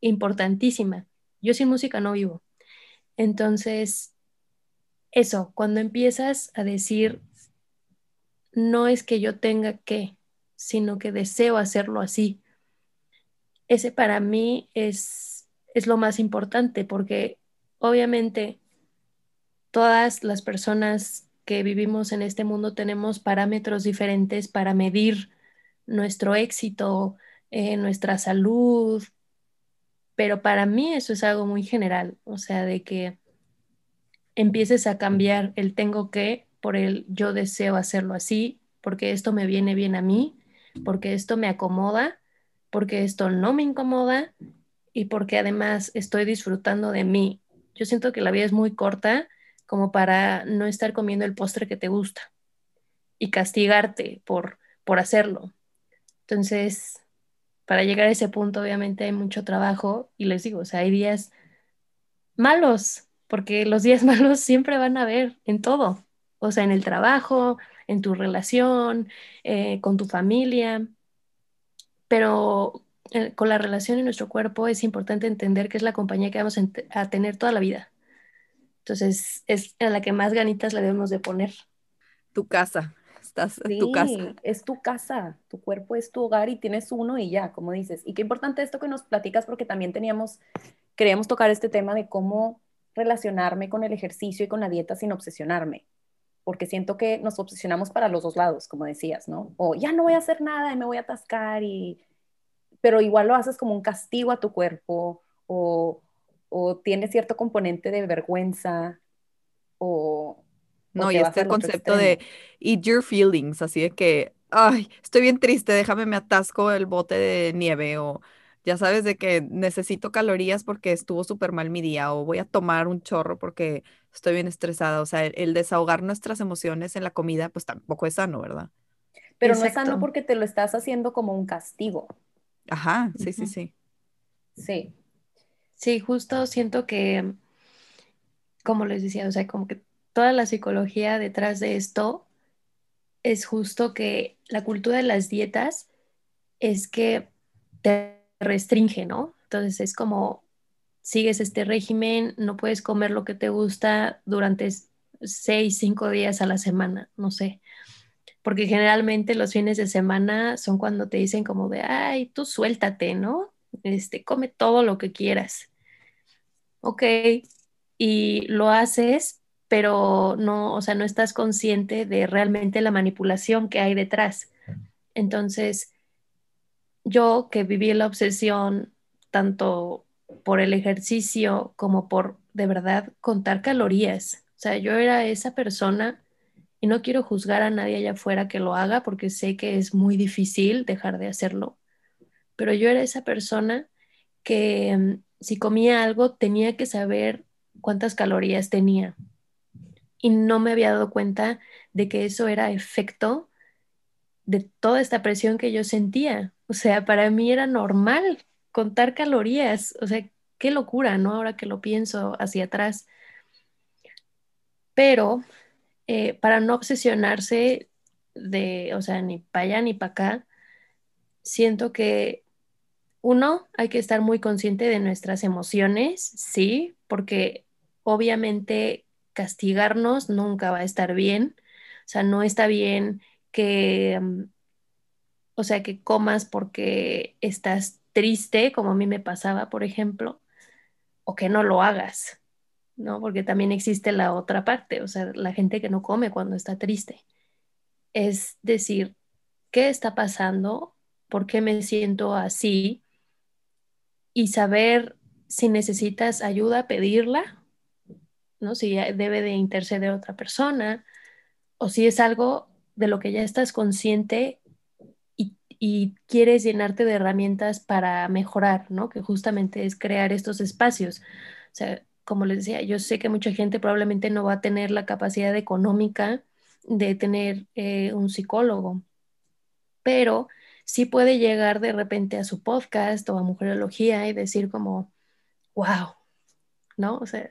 importantísima. Yo sin música no vivo. Entonces, eso, cuando empiezas a decir, no es que yo tenga que, sino que deseo hacerlo así. Ese para mí es, es lo más importante porque obviamente todas las personas que vivimos en este mundo tenemos parámetros diferentes para medir nuestro éxito, eh, nuestra salud, pero para mí eso es algo muy general, o sea, de que empieces a cambiar el tengo que por el yo deseo hacerlo así, porque esto me viene bien a mí, porque esto me acomoda, porque esto no me incomoda y porque además estoy disfrutando de mí. Yo siento que la vida es muy corta como para no estar comiendo el postre que te gusta y castigarte por, por hacerlo. Entonces, para llegar a ese punto, obviamente hay mucho trabajo y les digo, o sea, hay días malos, porque los días malos siempre van a haber en todo, o sea, en el trabajo, en tu relación, eh, con tu familia, pero eh, con la relación en nuestro cuerpo es importante entender que es la compañía que vamos a, tener toda la vida. Entonces, es a la que más ganitas le debemos de poner. Tu casa, estás en tu casa. Es tu casa, tu cuerpo es tu hogar y tienes uno y ya, como dices. Y qué importante esto que nos platicas porque también teníamos, queríamos tocar este tema de cómo relacionarme con el ejercicio y con la dieta sin obsesionarme, porque siento que nos obsesionamos para los dos lados, como decías, ¿no? O ya no voy a hacer nada y me voy a atascar y... Pero igual lo haces como un castigo a tu cuerpo o, o tiene cierto componente de vergüenza o... No, y este concepto de eat your feelings, así de que, ay, estoy bien triste, déjame me atasco el bote de nieve o Ya sabes de que necesito calorías porque estuvo súper mal mi día o voy a tomar un chorro porque estoy bien estresada. O sea, el, el desahogar nuestras emociones en la comida, pues tampoco es sano, ¿verdad? Pero no es Exacto. sano porque te lo estás haciendo como un castigo. Ajá, sí, sí, Ujú. sí. Sí. Sí, justo siento que, como les decía, o sea, como que toda la psicología detrás de esto es justo que la cultura de las dietas es que te restringe, ¿no? Entonces es como sigues este régimen, no puedes comer lo que te gusta durante seis, cinco días a la semana, no sé. Porque generalmente los fines de semana son cuando te dicen como de, ay, tú suéltate, ¿no? Este, come todo lo que quieras. Ok, y lo haces, pero no, o sea, no estás consciente de realmente la manipulación que hay detrás. Entonces, yo que viví la obsesión tanto por el ejercicio como por de verdad contar calorías. O sea, yo era esa persona y no quiero juzgar a nadie allá afuera que lo haga porque sé que es muy difícil dejar de hacerlo, pero yo era esa persona que mm, si comía algo tenía que saber cuántas calorías tenía y no me había dado cuenta de que eso era efecto de toda esta presión que yo sentía. O sea, para mí era normal contar calorías. O sea, qué locura, ¿no? Ahora que lo pienso hacia atrás. Pero eh, para no obsesionarse de, o sea, ni para allá ni para acá, siento que uno, hay que estar muy consciente de nuestras emociones, sí, porque obviamente castigarnos nunca va a estar bien. O sea, no está bien que, mm, o sea, que comas porque estás triste, como a mí me pasaba, por ejemplo, o que no lo hagas, ¿no? Porque también existe la otra parte, o sea, la gente que no come cuando está triste. Es decir, ¿qué está pasando? ¿Por qué me siento así? Y saber si necesitas ayuda, pedirla, ¿no? Si debe de interceder otra persona, o si es algo de lo que ya estás consciente y, y quieres llenarte de herramientas para mejorar, ¿no? Que justamente es crear estos espacios. O sea, como les decía, yo sé que mucha gente probablemente no va a tener la capacidad económica de tener eh, un psicólogo, pero sí puede llegar de repente a su podcast o a Mujerología y decir como, wow, ¿no? O sea,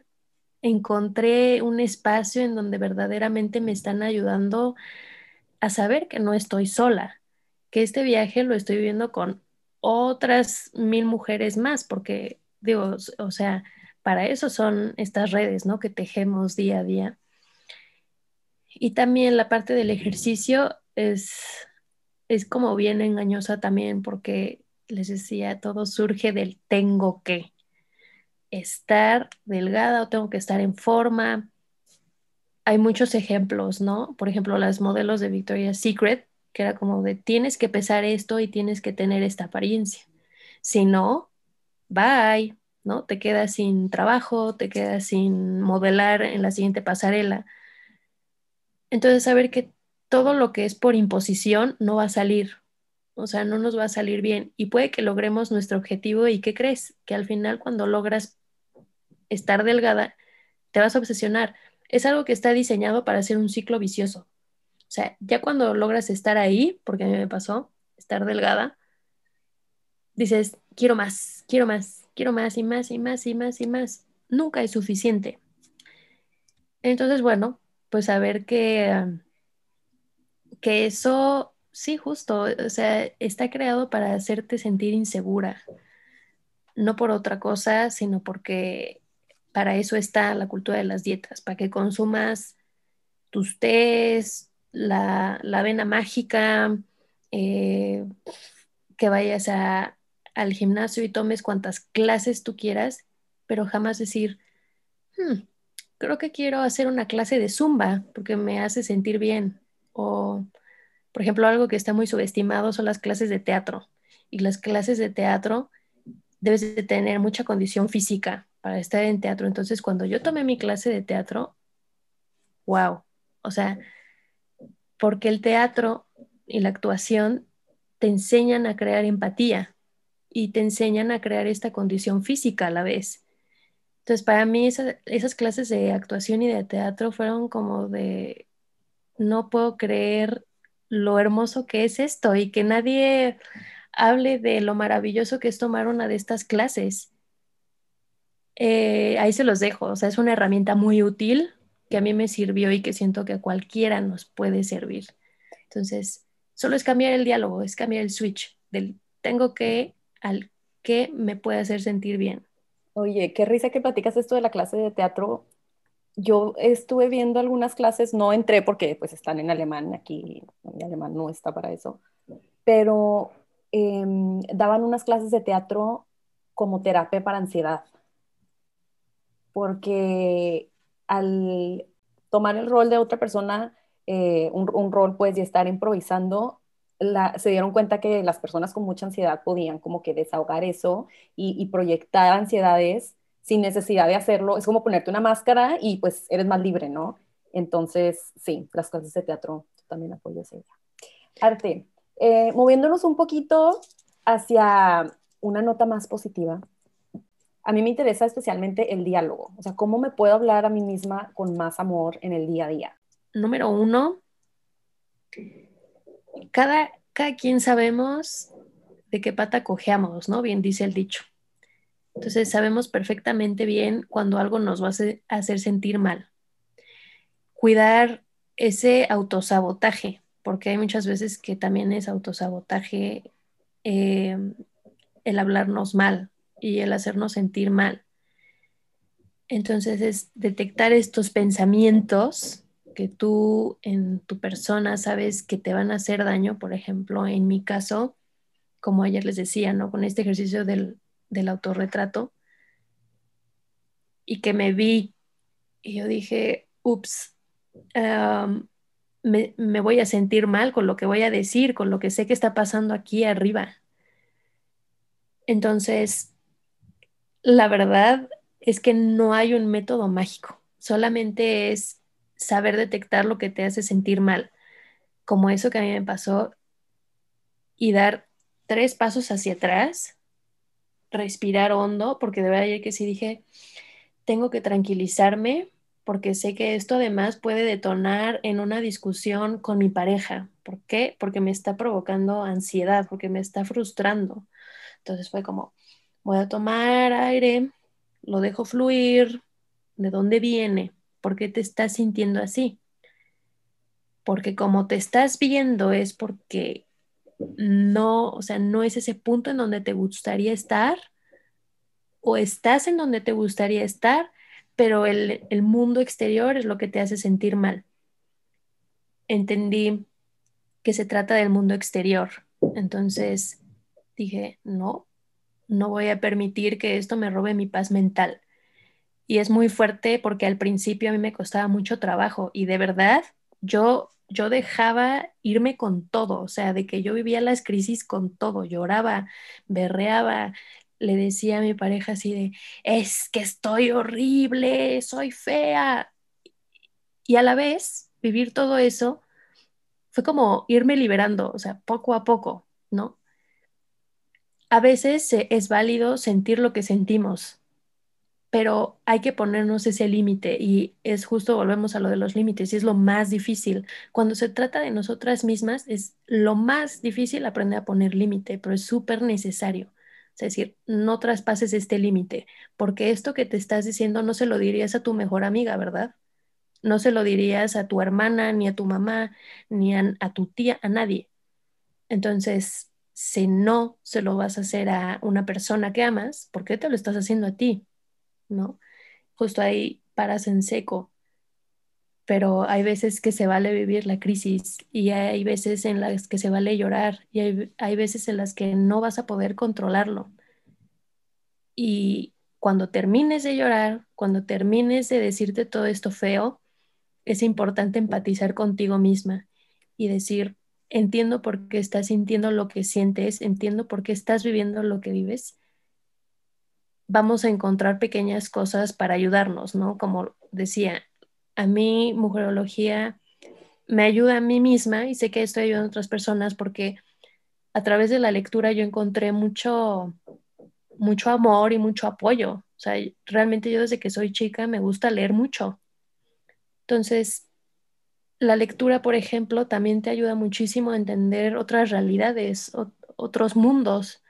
encontré un espacio en donde verdaderamente me están ayudando a saber que no estoy sola, que este viaje lo estoy viviendo con otras mil mujeres más, porque digo, o sea, para eso son estas redes, ¿no? Que tejemos día a día. Y también la parte del ejercicio es, es como bien engañosa también, porque les decía, todo surge del tengo que estar delgada o tengo que estar en forma. Hay muchos ejemplos, ¿no? Por ejemplo, las modelos de Victoria's Secret, que era como de tienes que pesar esto y tienes que tener esta apariencia. Si no, bye, ¿no? Te quedas sin trabajo, te quedas sin modelar en la siguiente pasarela. Entonces, saber que todo lo que es por imposición no va a salir, o sea, no nos va a salir bien y puede que logremos nuestro objetivo y ¿qué crees? Que al final cuando logras estar delgada, te vas a obsesionar. Es algo que está diseñado para hacer un ciclo vicioso. O sea, ya cuando logras estar ahí, porque a mí me pasó, estar delgada, dices, quiero más, quiero más, quiero más y más y más y más y más. Nunca es suficiente. Entonces, bueno, pues saber que, um, que eso, sí, justo, o sea, está creado para hacerte sentir insegura, no por otra cosa, sino porque para eso está la cultura de las dietas, para que consumas tus tés, la, la avena mágica, eh, que vayas a, al gimnasio y tomes cuantas clases tú quieras, pero jamás decir, "Hmm, creo que quiero hacer una clase de zumba porque me hace sentir bien. O, por ejemplo, algo que está muy subestimado son las clases de teatro. Y las clases de teatro debes de tener mucha condición física para estar en teatro. Entonces, cuando yo tomé mi clase de teatro, wow, o sea, porque el teatro y la actuación te enseñan a crear empatía y te enseñan a crear esta condición física a la vez. Entonces, para mí esas clases de actuación y de teatro fueron como de, no puedo creer lo hermoso que es esto y que nadie hable de lo maravilloso que es tomar una de estas clases. Eh, ahí se los dejo, o sea, es una herramienta muy útil que a mí me sirvió y que siento que a cualquiera nos puede servir. Entonces, solo es cambiar el diálogo, es cambiar el switch del tengo que al que me puede hacer sentir bien. Oye, qué risa que platicas esto de la clase de teatro. Yo estuve viendo algunas clases, no entré porque pues están en alemán, aquí en alemán no está para eso, pero em, daban unas clases de teatro como terapia para ansiedad, porque al tomar el rol de otra persona, eh, un, rol pues y estar improvisando, se dieron cuenta que las personas con mucha ansiedad podían como que desahogar eso y, proyectar ansiedades sin necesidad de hacerlo. Es como ponerte una máscara y pues eres más libre, ¿no? Entonces, sí, las clases de teatro también apoyo esa idea. Arte, eh, moviéndonos un poquito hacia una nota más positiva, a mí me interesa especialmente el diálogo, o sea, cómo me puedo hablar a mí misma con más amor en el día a día. Número uno, cada, cada quien sabemos de qué pata cojeamos, ¿no? Bien dice el dicho. Entonces sabemos perfectamente bien cuando algo nos va a hacer sentir mal. Cuidar ese autosabotaje, porque hay muchas veces que también es autosabotaje eh, el hablarnos mal y el hacernos sentir mal. Entonces es detectar estos pensamientos que tú en tu persona sabes que te van a hacer daño, por ejemplo, en mi caso, como ayer les decía, ¿no? Con este ejercicio del, del autorretrato, y que me vi y yo dije, ups, me, me voy a sentir mal con lo que voy a decir, con lo que sé que está pasando aquí arriba. Entonces, la verdad es que no hay un método mágico, solamente es saber detectar lo que te hace sentir mal, como eso que a mí me pasó, y dar tres pasos hacia atrás, respirar hondo, porque de verdad que sí dije, tengo que tranquilizarme, porque sé que esto además puede detonar en una discusión con mi pareja. ¿Por qué? Porque me está provocando ansiedad, porque me está frustrando. Entonces fue como, voy a tomar aire, lo dejo fluir, ¿de dónde viene? ¿Por qué te estás sintiendo así? Porque como te estás viendo es porque no, o sea, no es ese punto en donde te gustaría estar o estás en donde te gustaría estar, pero el, el mundo exterior es lo que te hace sentir mal. Entendí que se trata del mundo exterior. Entonces dije, no, no voy a permitir que esto me robe mi paz mental y es muy fuerte porque al principio a mí me costaba mucho trabajo y de verdad yo yo dejaba irme con todo, o sea, de que yo vivía las crisis con todo, lloraba, berreaba, le decía a mi pareja así de, es que estoy horrible, soy fea. Y a la vez, vivir todo eso fue como irme liberando, o sea, poco a poco, ¿no? A veces es válido sentir lo que sentimos, pero hay que ponernos ese límite y es justo, volvemos a lo de los límites, y es lo más difícil. Cuando se trata de nosotras mismas, es lo más difícil aprender a poner límite, pero es súper necesario. Es decir, no traspases este límite, porque esto que te estás diciendo no se lo dirías a tu mejor amiga, ¿verdad? No se lo dirías a tu hermana, ni a tu mamá, ni a, tu tía, a nadie. Entonces, si no se lo vas a hacer a una persona que amas, ¿por qué te lo estás haciendo a ti? ¿No? Justo ahí paras en seco, pero hay veces que se vale vivir la crisis y hay veces en las que se vale llorar y hay, veces en las que no vas a poder controlarlo. Y cuando termines de llorar, cuando termines de decirte todo esto feo, es importante empatizar contigo misma y decir, entiendo por qué estás sintiendo lo que sientes, entiendo por qué estás viviendo lo que vives vamos a encontrar pequeñas cosas para ayudarnos, ¿no? Como decía, a mí mujerología me ayuda a mí misma y sé que estoy ayudando a otras personas porque a través de la lectura yo encontré mucho, mucho amor y mucho apoyo. O sea, realmente yo desde que soy chica me gusta leer mucho. Entonces, la lectura, por ejemplo, también te ayuda muchísimo a entender otras realidades, otros mundos.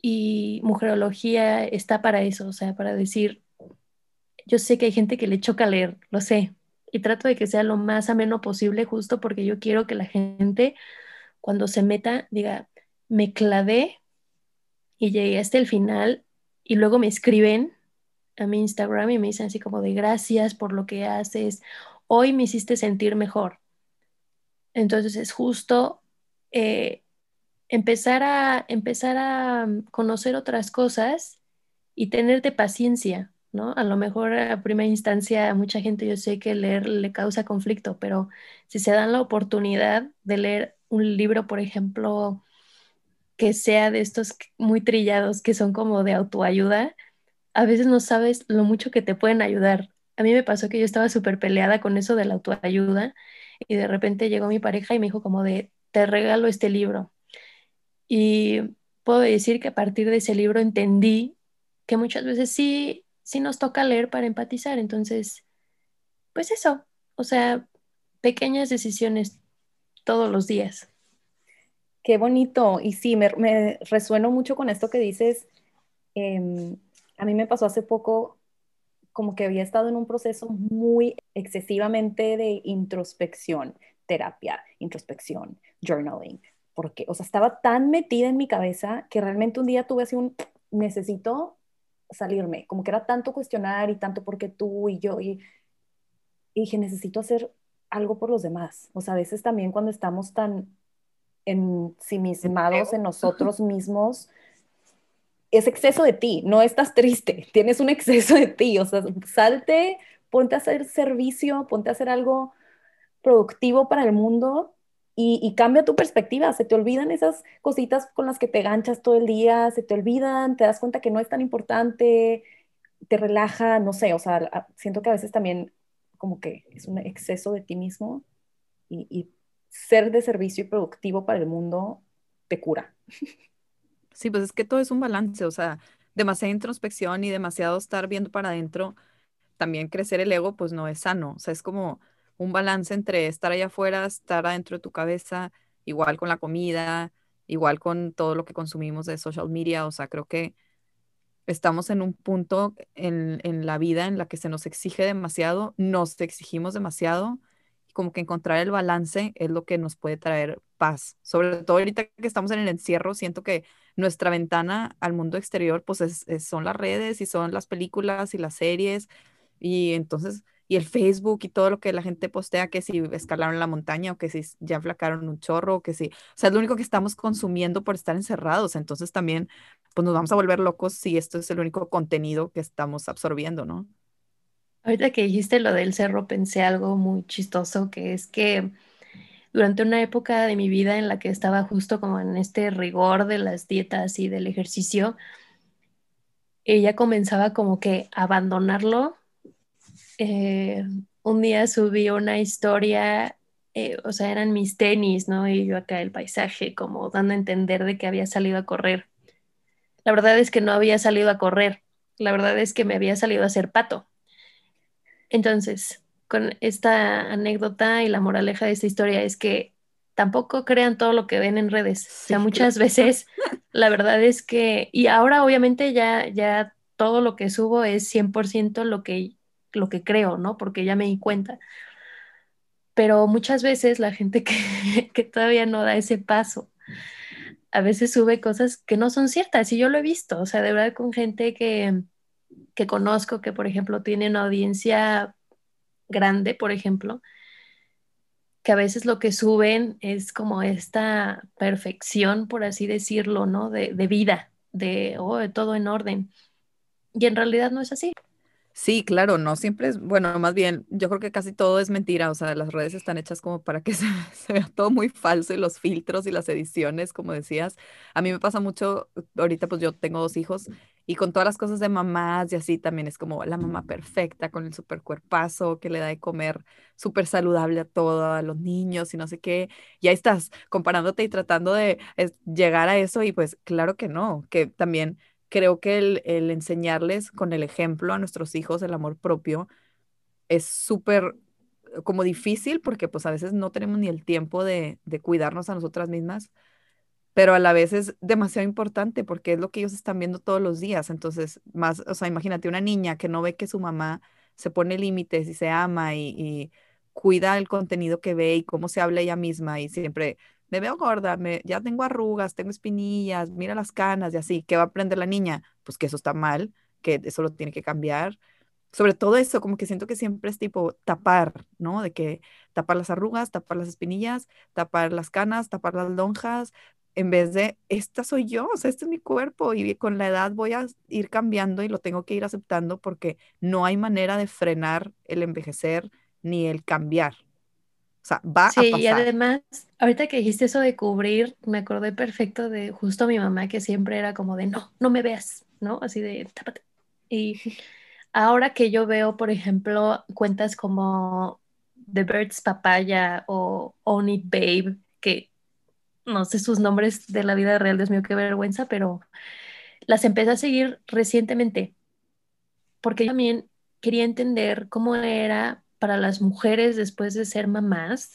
Y mujerología está para eso, o sea, para decir, yo sé que hay gente que le choca leer, lo sé, y trato de que sea lo más ameno posible justo porque yo quiero que la gente cuando se meta diga, me clavé y llegué hasta el final y luego me escriben a mi Instagram y me dicen así como de gracias por lo que haces, hoy me hiciste sentir mejor. Entonces es justo eh, empezar, a, empezar a conocer otras cosas y tenerte paciencia, ¿no? A lo mejor a primera instancia a mucha gente yo sé que leer le causa conflicto, pero si se dan la oportunidad de leer un libro, por ejemplo, que sea de estos muy trillados, que son como de autoayuda, a veces no sabes lo mucho que te pueden ayudar. A mí me pasó que yo estaba súper peleada con eso de la autoayuda y de repente llegó mi pareja y me dijo como de, te regalo este libro. Y puedo decir que a partir de ese libro entendí que muchas veces sí sí nos toca leer para empatizar. Entonces, pues eso, o sea, pequeñas decisiones todos los días. Qué bonito. Y sí, me, resueno mucho con esto que dices. Em, a mí me pasó hace poco como que había estado en un proceso muy excesivamente de introspección, terapia, introspección, journaling, porque, o sea, estaba tan metida en mi cabeza que realmente un día tuve así un, necesito salirme, como que era tanto cuestionar y tanto porque tú y yo, y, dije, necesito hacer algo por los demás. O sea, a veces también cuando estamos tan ensimismados en nosotros mismos, es exceso de ti, no estás triste, tienes un exceso de ti, o sea, salte, ponte a hacer servicio, ponte a hacer algo productivo para el mundo y, cambia tu perspectiva, se te olvidan esas cositas con las que te ganchas todo el día, se te olvidan, te das cuenta que no es tan importante, te relaja, no sé, o sea, siento que a veces también como que es un exceso de ti mismo y, y ser de servicio y productivo para el mundo te cura. Sí, pues es que todo es un balance, o sea, demasiada introspección y demasiado estar viendo para adentro, también crecer el ego, pues no es sano, o sea, es como un balance entre estar allá afuera, estar adentro de tu cabeza, igual con la comida, igual con todo lo que consumimos de social media. O sea, creo que estamos en un punto en, la vida en la que se nos exige demasiado, nos exigimos demasiado, y como que encontrar el balance es lo que nos puede traer paz. Sobre todo ahorita que estamos en el encierro, siento que nuestra ventana al mundo exterior, pues son las redes y son las películas y las series. Y entonces y el Facebook y todo lo que la gente postea, que si escalaron la montaña o que si ya flacaron un chorro, o que si, o sea, es lo único que estamos consumiendo por estar encerrados. Entonces también, pues nos vamos a volver locos si esto es el único contenido que estamos absorbiendo, ¿no? Ahorita que dijiste lo del cerro, pensé algo muy chistoso, que es que durante una época de mi vida en la que estaba justo como en este rigor de las dietas y del ejercicio, ella comenzaba como que abandonarlo eh, un día subí una historia, eh, o sea, eran mis tenis, ¿no? Y yo acá el paisaje, como dando a entender de que había salido a correr. La verdad es que no había salido a correr, la verdad es que me había salido a hacer pato. Entonces, con esta anécdota y la moraleja de esta historia es que tampoco crean todo lo que ven en redes. o sea, muchas veces la verdad es que, y ahora obviamente ya, ya todo lo que subo es 100% lo que lo que creo, ¿no? Porque ya me di cuenta. Pero muchas veces la gente que, todavía no da ese paso, a veces sube cosas que no son ciertas y yo lo he visto, o sea, de verdad con gente que, que conozco que, por ejemplo, tiene una audiencia grande, por ejemplo, que a veces lo que suben es como esta perfección, por así decirlo, ¿no? De, vida, de, oh, de todo en orden. Y en realidad no es así. Sí, claro, no siempre es, bueno, más bien, yo creo que casi todo es mentira, o sea, las redes están hechas como para que se, vea todo muy falso y los filtros y las ediciones, como decías. A mí me pasa mucho, ahorita pues yo tengo dos hijos y con todas las cosas de mamás y así también es como la mamá perfecta con el super cuerpazo que le da de comer súper saludable a todo, a los niños y no sé qué. Y ahí estás comparándote y tratando de llegar a eso y pues claro que no, que también creo que el, enseñarles con el ejemplo a nuestros hijos el amor propio es súper eh, como difícil porque pues a veces no tenemos ni el tiempo de, de, cuidarnos a nosotras mismas, pero a la vez es demasiado importante porque es lo que ellos están viendo todos los días. Entonces, más, o sea, imagínate una niña que no ve que su mamá se pone límites y se ama y, y cuida el contenido que ve y cómo se habla ella misma y siempre me veo gorda, me, ya tengo arrugas, tengo espinillas, mira las canas y así, ¿qué va a aprender la niña? Pues que eso está mal, que eso lo tiene que cambiar. Sobre todo eso, como que siento que siempre es tipo tapar, ¿no? De que tapar las arrugas, tapar las espinillas, tapar las canas, tapar las lonjas, en vez de, esta soy yo, o sea, este es mi cuerpo y con la edad voy a ir cambiando y lo tengo que ir aceptando porque no hay manera de frenar el envejecer ni el cambiar, sea, va sí, a pasar. y además, ahorita que dijiste eso de cubrir, me acordé perfecto de justo mi mamá que siempre era como de, no, no me veas, ¿no? Así de, tápate. Y ahora que yo veo, por ejemplo, cuentas como The Birds Papaya o Own It Babe, que no sé sus nombres de la vida real, Dios mío, qué vergüenza, pero las empecé a seguir recientemente, porque yo también quería entender cómo era para las mujeres después de ser mamás,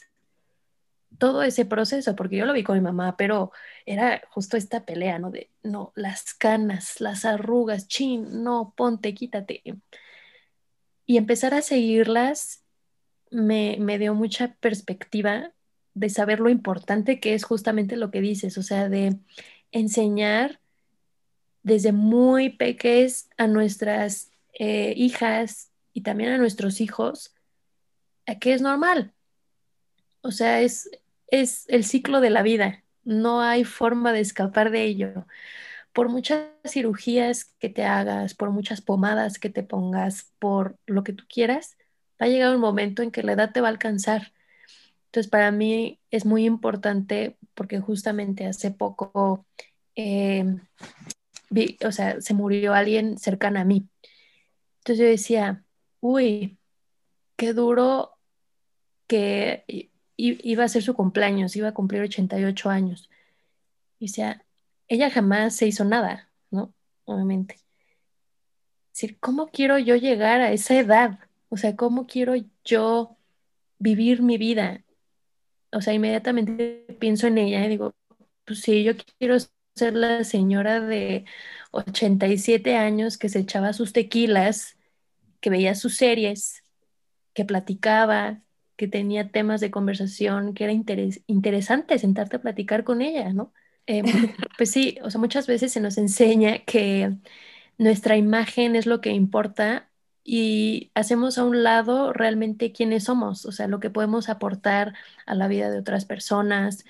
todo ese proceso, porque yo lo vi con mi mamá, pero era justo esta pelea, ¿no? De, no, las canas, las arrugas, chin, no, ponte, quítate. Y empezar a seguirlas me, me dio mucha perspectiva de saber lo importante que es justamente lo que dices, o sea, de enseñar desde muy pequeñas a nuestras eh, hijas y también a nuestros hijos que es normal. O sea, es, es el ciclo de la vida. No hay forma de escapar de ello. Por muchas cirugías que te hagas, por muchas pomadas que te pongas, por lo que tú quieras, va a llegar un momento en que la edad te va a alcanzar. Entonces, para mí es muy importante porque justamente hace poco, eh, vi, o sea, se murió alguien cercano a mí. Entonces yo decía, uy, qué duro que iba a ser su cumpleaños, iba a cumplir 88 años. Y sea, ella jamás se hizo nada, ¿no? Obviamente. Decir, ¿cómo quiero yo llegar a esa edad? O sea, ¿cómo quiero yo vivir mi vida? O sea, inmediatamente pienso en ella y digo, pues sí, yo quiero ser la señora de 87 años que se echaba sus tequilas, que veía sus series, que platicaba, que tenía temas de conversación, que era interesante sentarte a platicar con ella, ¿no? Em, pues sí, o sea, muchas veces se nos enseña que nuestra imagen es lo que importa y hacemos a un lado realmente quiénes somos, o sea, lo que podemos aportar a la vida de otras personas,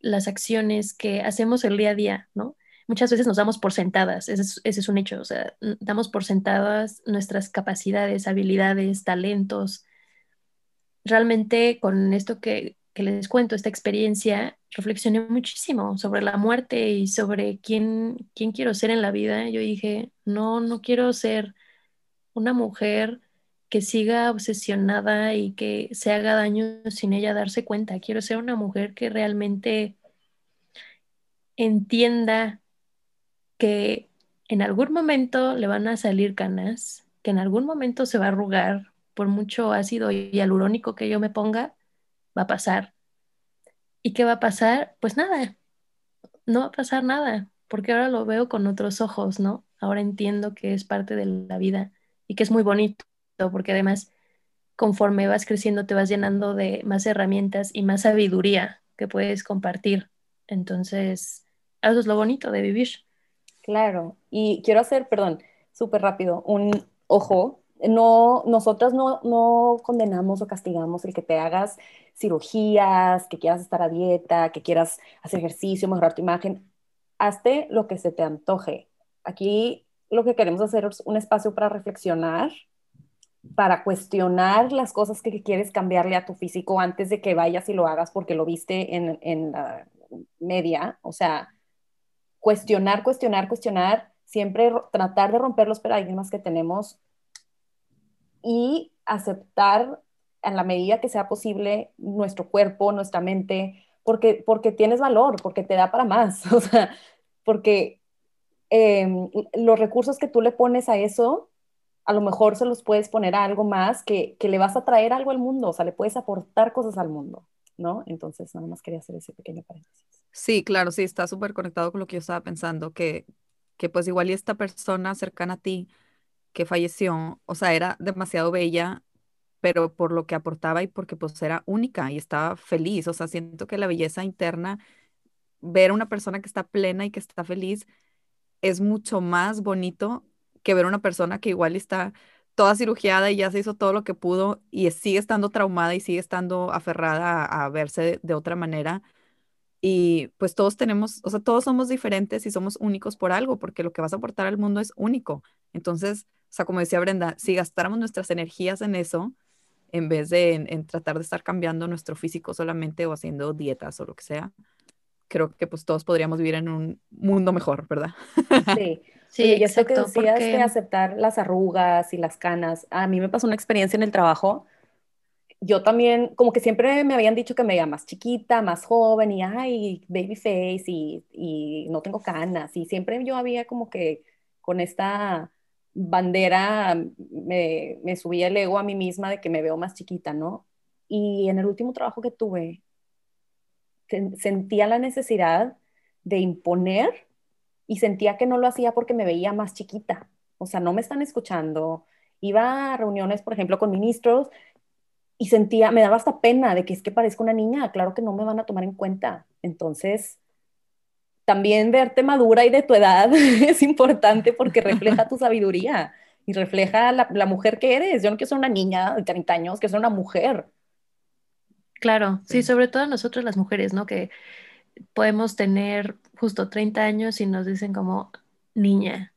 las acciones que hacemos el día a día, ¿no? Muchas veces nos damos por sentadas, ese es, ese es un hecho, o sea, damos por sentadas nuestras capacidades, habilidades, talentos, realmente con esto que, les cuento, esta experiencia, reflexioné muchísimo sobre la muerte y sobre quién, quién quiero ser en la vida. Yo dije, no, no quiero ser una mujer que siga obsesionada y que se haga daño sin ella darse cuenta. Quiero ser una mujer que realmente entienda que en algún momento le van a salir canas, que en algún momento se va a arrugar, por mucho ácido hialurónico que yo me ponga, va a pasar. ¿Y qué va a pasar? Pues nada, no va a pasar nada, porque ahora lo veo con otros ojos, ¿no? Ahora entiendo que es parte de la vida y que es muy bonito, porque además conforme vas creciendo te vas llenando de más herramientas y más sabiduría que puedes compartir. Entonces, eso es lo bonito de vivir. Claro, y quiero hacer, perdón, súper rápido, un ojo no, nosotras no, no condenamos o castigamos el que te hagas cirugías, que quieras estar a dieta, que quieras hacer ejercicio, mejorar tu imagen. Hazte lo que se te antoje. Aquí lo que queremos hacer es un espacio para reflexionar para cuestionar las cosas que quieres cambiarle a tu físico antes de que vayas y lo hagas porque lo viste en, en la media. O sea, cuestionar, cuestionar, cuestionar, siempre tratar de romper los paradigmas que tenemos y aceptar en la medida que sea posible nuestro cuerpo, nuestra mente, porque, porque tienes valor, porque te da para más, o sea, porque em, los recursos que tú le pones a eso, a lo mejor se los puedes poner a algo más que, que le vas a traer algo al mundo, o sea, le puedes aportar cosas al mundo, ¿no? Entonces, nada más quería hacer ese pequeño paréntesis. Sí, claro, sí, está súper conectado con lo que yo estaba pensando, que, que pues igual y esta persona cercana a ti que falleció, o sea, era demasiado bella, pero por lo que aportaba y porque pues era única y estaba feliz, o sea, siento que la belleza interna, ver a una persona que está plena y que está feliz, es mucho más bonito que ver a una persona que igual está toda cirugiada y ya se hizo todo lo que pudo y sigue estando traumada y sigue estando aferrada a, verse de otra manera y pues todos tenemos, o sea, todos somos diferentes y somos únicos por algo, porque lo que vas a aportar al mundo es único. Entonces, o sea, como decía Brenda, si gastáramos nuestras energías en eso, en vez de en, tratar de estar cambiando nuestro físico solamente o haciendo dietas o lo que sea, creo que pues todos podríamos vivir en un mundo mejor, ¿verdad? Sí, sí, y eso que decías de aceptar las arrugas y las canas, a mí me pasó una experiencia en el trabajo yo también, como que siempre me habían dicho que me veía más chiquita, más joven y, ay, baby face y, y no tengo canas. Y siempre yo había como que con esta bandera me, me subía el ego a mí misma de que me veo más chiquita, ¿no? Y en el último trabajo que tuve, sentía la necesidad de imponer y sentía que no lo hacía porque me veía más chiquita. O sea, no me están escuchando. Iba a reuniones, por ejemplo, con ministros y sentía, me daba hasta pena de que es que parezco una niña, claro que no me van a tomar en cuenta. Entonces, también verte madura y de tu edad es importante porque refleja tu sabiduría y refleja la, la, mujer que eres. Yo no quiero ser una niña de 30 años, quiero ser una mujer. Claro, sí, sobre todo nosotros las mujeres, ¿no? Que podemos tener justo 30 años y nos dicen como niña,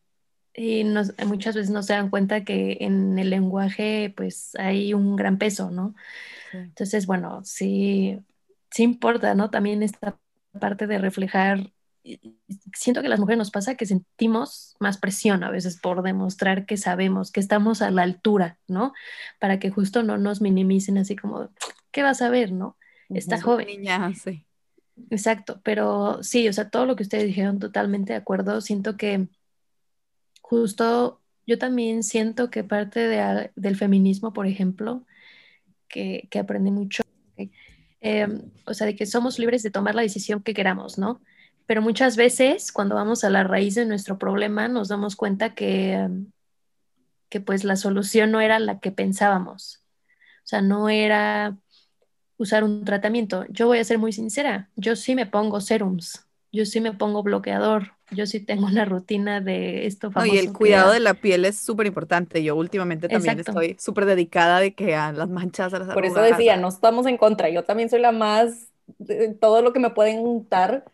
y muchas veces no se dan cuenta que en el lenguaje pues hay un gran peso, ¿no? Entonces, bueno, sí, sí importa, ¿no? También esta parte de reflejar, siento que a las mujeres nos pasa que sentimos más presión a veces por demostrar que sabemos, que estamos a la altura, ¿no? Para que justo no nos minimicen así como, ¿qué vas a ver, no? Está joven. Niña, sí. Exacto, pero sí, o sea, todo lo que ustedes dijeron, totalmente de acuerdo. Siento que justo yo también siento que parte del feminismo, por ejemplo, que, aprendí mucho, em, o sea, de que somos libres de tomar la decisión que queramos, ¿no? Pero muchas veces cuando vamos a la raíz de nuestro problema nos damos cuenta que, em, que pues la solución no era la que pensábamos. O sea, no era usar un tratamiento. Yo voy a ser muy sincera, yo sí me pongo serums, yo sí me pongo bloqueador, yo sí tengo una rutina de esto famoso. y el cuidado de la piel es súper importante. Yo últimamente también estoy súper dedicada de que a las manchas, a las Por eso decía, no estamos en contra. Yo también soy la más, todo lo que me pueden untar.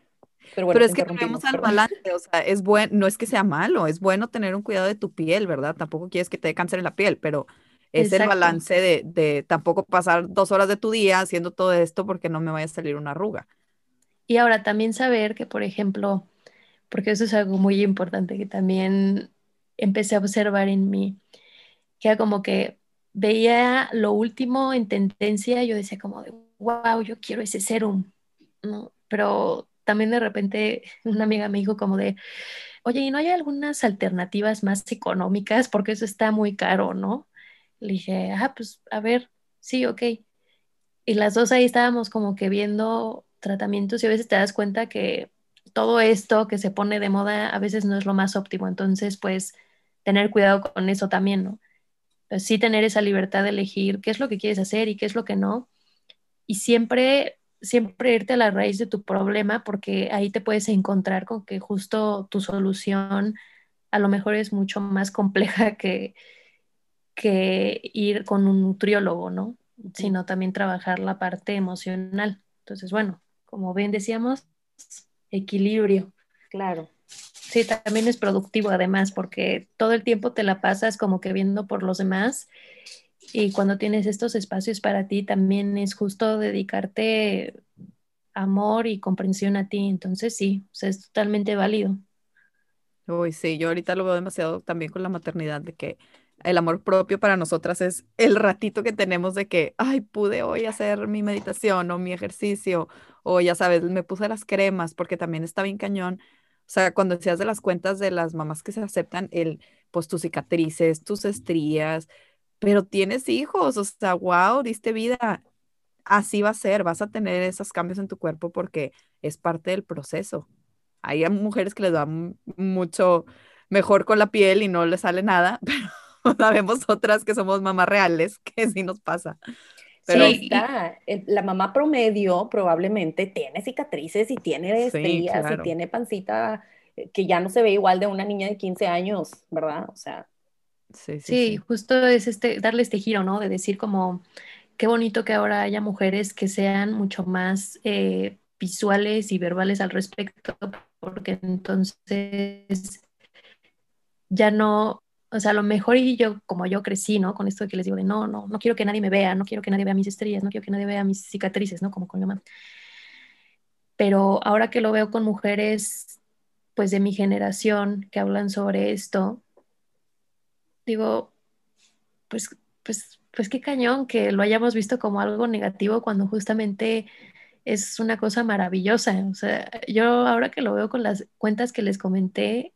Pero, bueno, pero es que tenemos al balance, o sea, es bueno, no es que sea malo, es bueno tener un cuidado de tu piel, ¿verdad? Tampoco quieres que te dé cáncer en la piel, pero es el balance de, de tampoco pasar dos horas de tu día haciendo todo esto porque no me vaya a salir una arruga. Y ahora también saber que, por ejemplo, porque eso es algo muy importante que también empecé a observar en mí, que era como que veía lo último en tendencia, yo decía como de, wow, yo quiero ese serum, ¿no? Pero también de repente una amiga me dijo como de, oye, ¿y no hay algunas alternativas más económicas? Porque eso está muy caro, ¿no? Le dije, ah, pues a ver, sí, ok. Y las dos ahí estábamos como que viendo tratamientos y a veces te das cuenta que todo esto que se pone de moda a veces no es lo más óptimo, entonces pues tener cuidado con eso también, ¿no? Pues, sí tener esa libertad de elegir qué es lo que quieres hacer y qué es lo que no, y siempre, siempre irte a la raíz de tu problema porque ahí te puedes encontrar con que justo tu solución a lo mejor es mucho más compleja que, que ir con un nutriólogo, ¿no? Sino también trabajar la parte emocional. Entonces, bueno, como bien decíamos, equilibrio. Claro. Sí, también es productivo además, porque todo el tiempo te la pasas como que viendo por los demás Y cuando tienes estos espacios para ti, también es justo dedicarte amor y comprensión a ti. Entonces sí, o sea, es totalmente válido. Uy, sí, yo ahorita lo veo demasiado también con la maternidad, de que el amor propio para nosotras es el ratito que tenemos de que, ay, pude hoy hacer mi meditación o mi ejercicio, o ya sabes, me puse las cremas, porque también está bien cañón. O sea, cuando decías de las cuentas de las mamás que se aceptan, el, pues tus cicatrices, tus estrías, pero tienes hijos, o sea, wow, diste vida. Así va a ser, vas a tener esos cambios en tu cuerpo porque es parte del proceso. Hay mujeres que les va mucho mejor con la piel y no les sale nada, pero sabemos otras que somos mamás reales, que sí nos pasa. Pero sí, está. La mamá promedio probablemente tiene cicatrices y tiene estrías y tiene pancita eh, que ya no se ve igual de una niña de 15 años, ¿verdad? O sea. Sí, sí, justo es este, darle este giro, ¿no? De decir como, qué bonito que ahora haya mujeres que sean mucho más eh, visuales y verbales al respecto, porque entonces ya no o sea, a lo mejor y yo, como yo crecí, ¿no? Con esto de que les digo de no, no, no quiero que nadie me vea, no quiero que nadie vea mis estrellas, no quiero que nadie vea mis cicatrices, ¿no? Como con mi mamá. Pero ahora que lo veo con mujeres, pues de mi generación, que hablan sobre esto, digo, pues, pues, pues qué cañón que lo hayamos visto como algo negativo cuando justamente es una cosa maravillosa. O sea, yo ahora que lo veo con las cuentas que les comenté,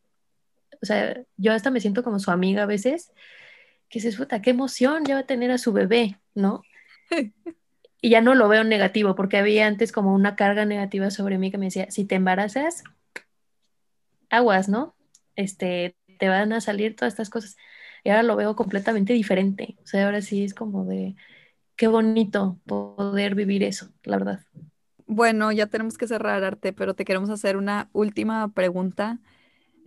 o sea, yo hasta me siento como su amiga a veces, que se puta, qué emoción ya va a tener a su bebé, ¿no? y ya no lo veo negativo, porque había antes como una carga negativa sobre mí que me decía, si te embarazas, aguas, ¿no? Este, te van a salir todas estas cosas. Y ahora lo veo completamente diferente. O sea, ahora sí es como de, qué bonito poder vivir eso, la verdad. Bueno, ya tenemos que cerrar, Arte, pero te queremos hacer una última pregunta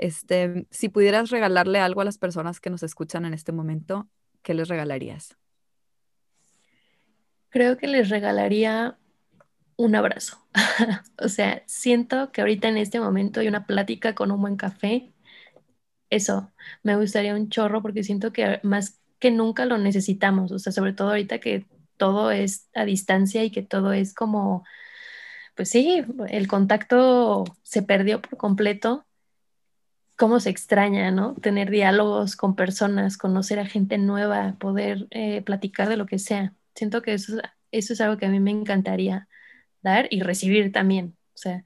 este, si pudieras regalarle algo a las personas que nos escuchan en este momento, ¿qué les regalarías? Creo que les regalaría un abrazo. o sea, siento que ahorita en este momento hay una plática con un buen café. Eso, me gustaría un chorro porque siento que más que nunca lo necesitamos. O sea, sobre todo ahorita que todo es a distancia y que todo es como, pues sí, el contacto se perdió por completo cómo se extraña, ¿no? Tener diálogos con personas, conocer a gente nueva, poder eh, platicar de lo que sea. Siento que eso, eso es algo que a mí me encantaría dar y recibir también. O sea,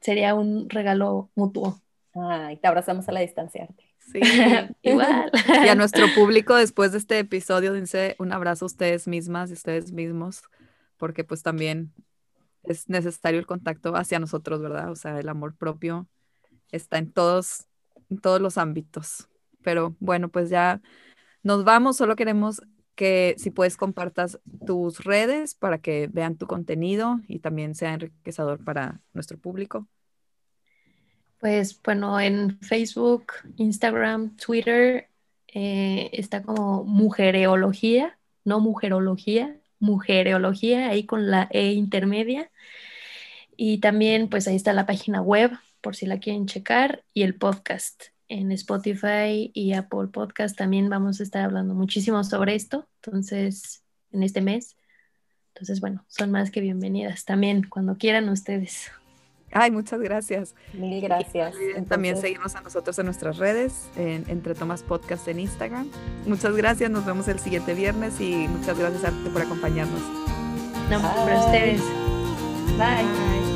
sería un regalo mutuo. Ay, te abrazamos a la distancia. Sí, igual. Y a nuestro público, después de este episodio, dense un abrazo a ustedes mismas y ustedes mismos, porque pues también es necesario el contacto hacia nosotros, ¿verdad? O sea, el amor propio está en todos, en todos los ámbitos. Pero bueno, pues ya nos vamos, solo queremos que si puedes compartas tus redes para que vean tu contenido y también sea enriquecedor para nuestro público. Pues bueno, en Facebook, Instagram, Twitter eh, está como mujereología, no mujerología, mujereología, ahí con la E intermedia. Y también pues ahí está la página web por si la quieren checar, y el podcast en Spotify y Apple Podcast también vamos a estar hablando muchísimo sobre esto, entonces, en este mes. Entonces, bueno, son más que bienvenidas también cuando quieran ustedes. Ay, muchas gracias. Mil gracias. También seguimos a nosotros en nuestras redes, en Entre Tomas Podcast en Instagram. Muchas gracias, nos vemos el siguiente viernes y muchas gracias Arte por acompañarnos. No, por ustedes. Bye.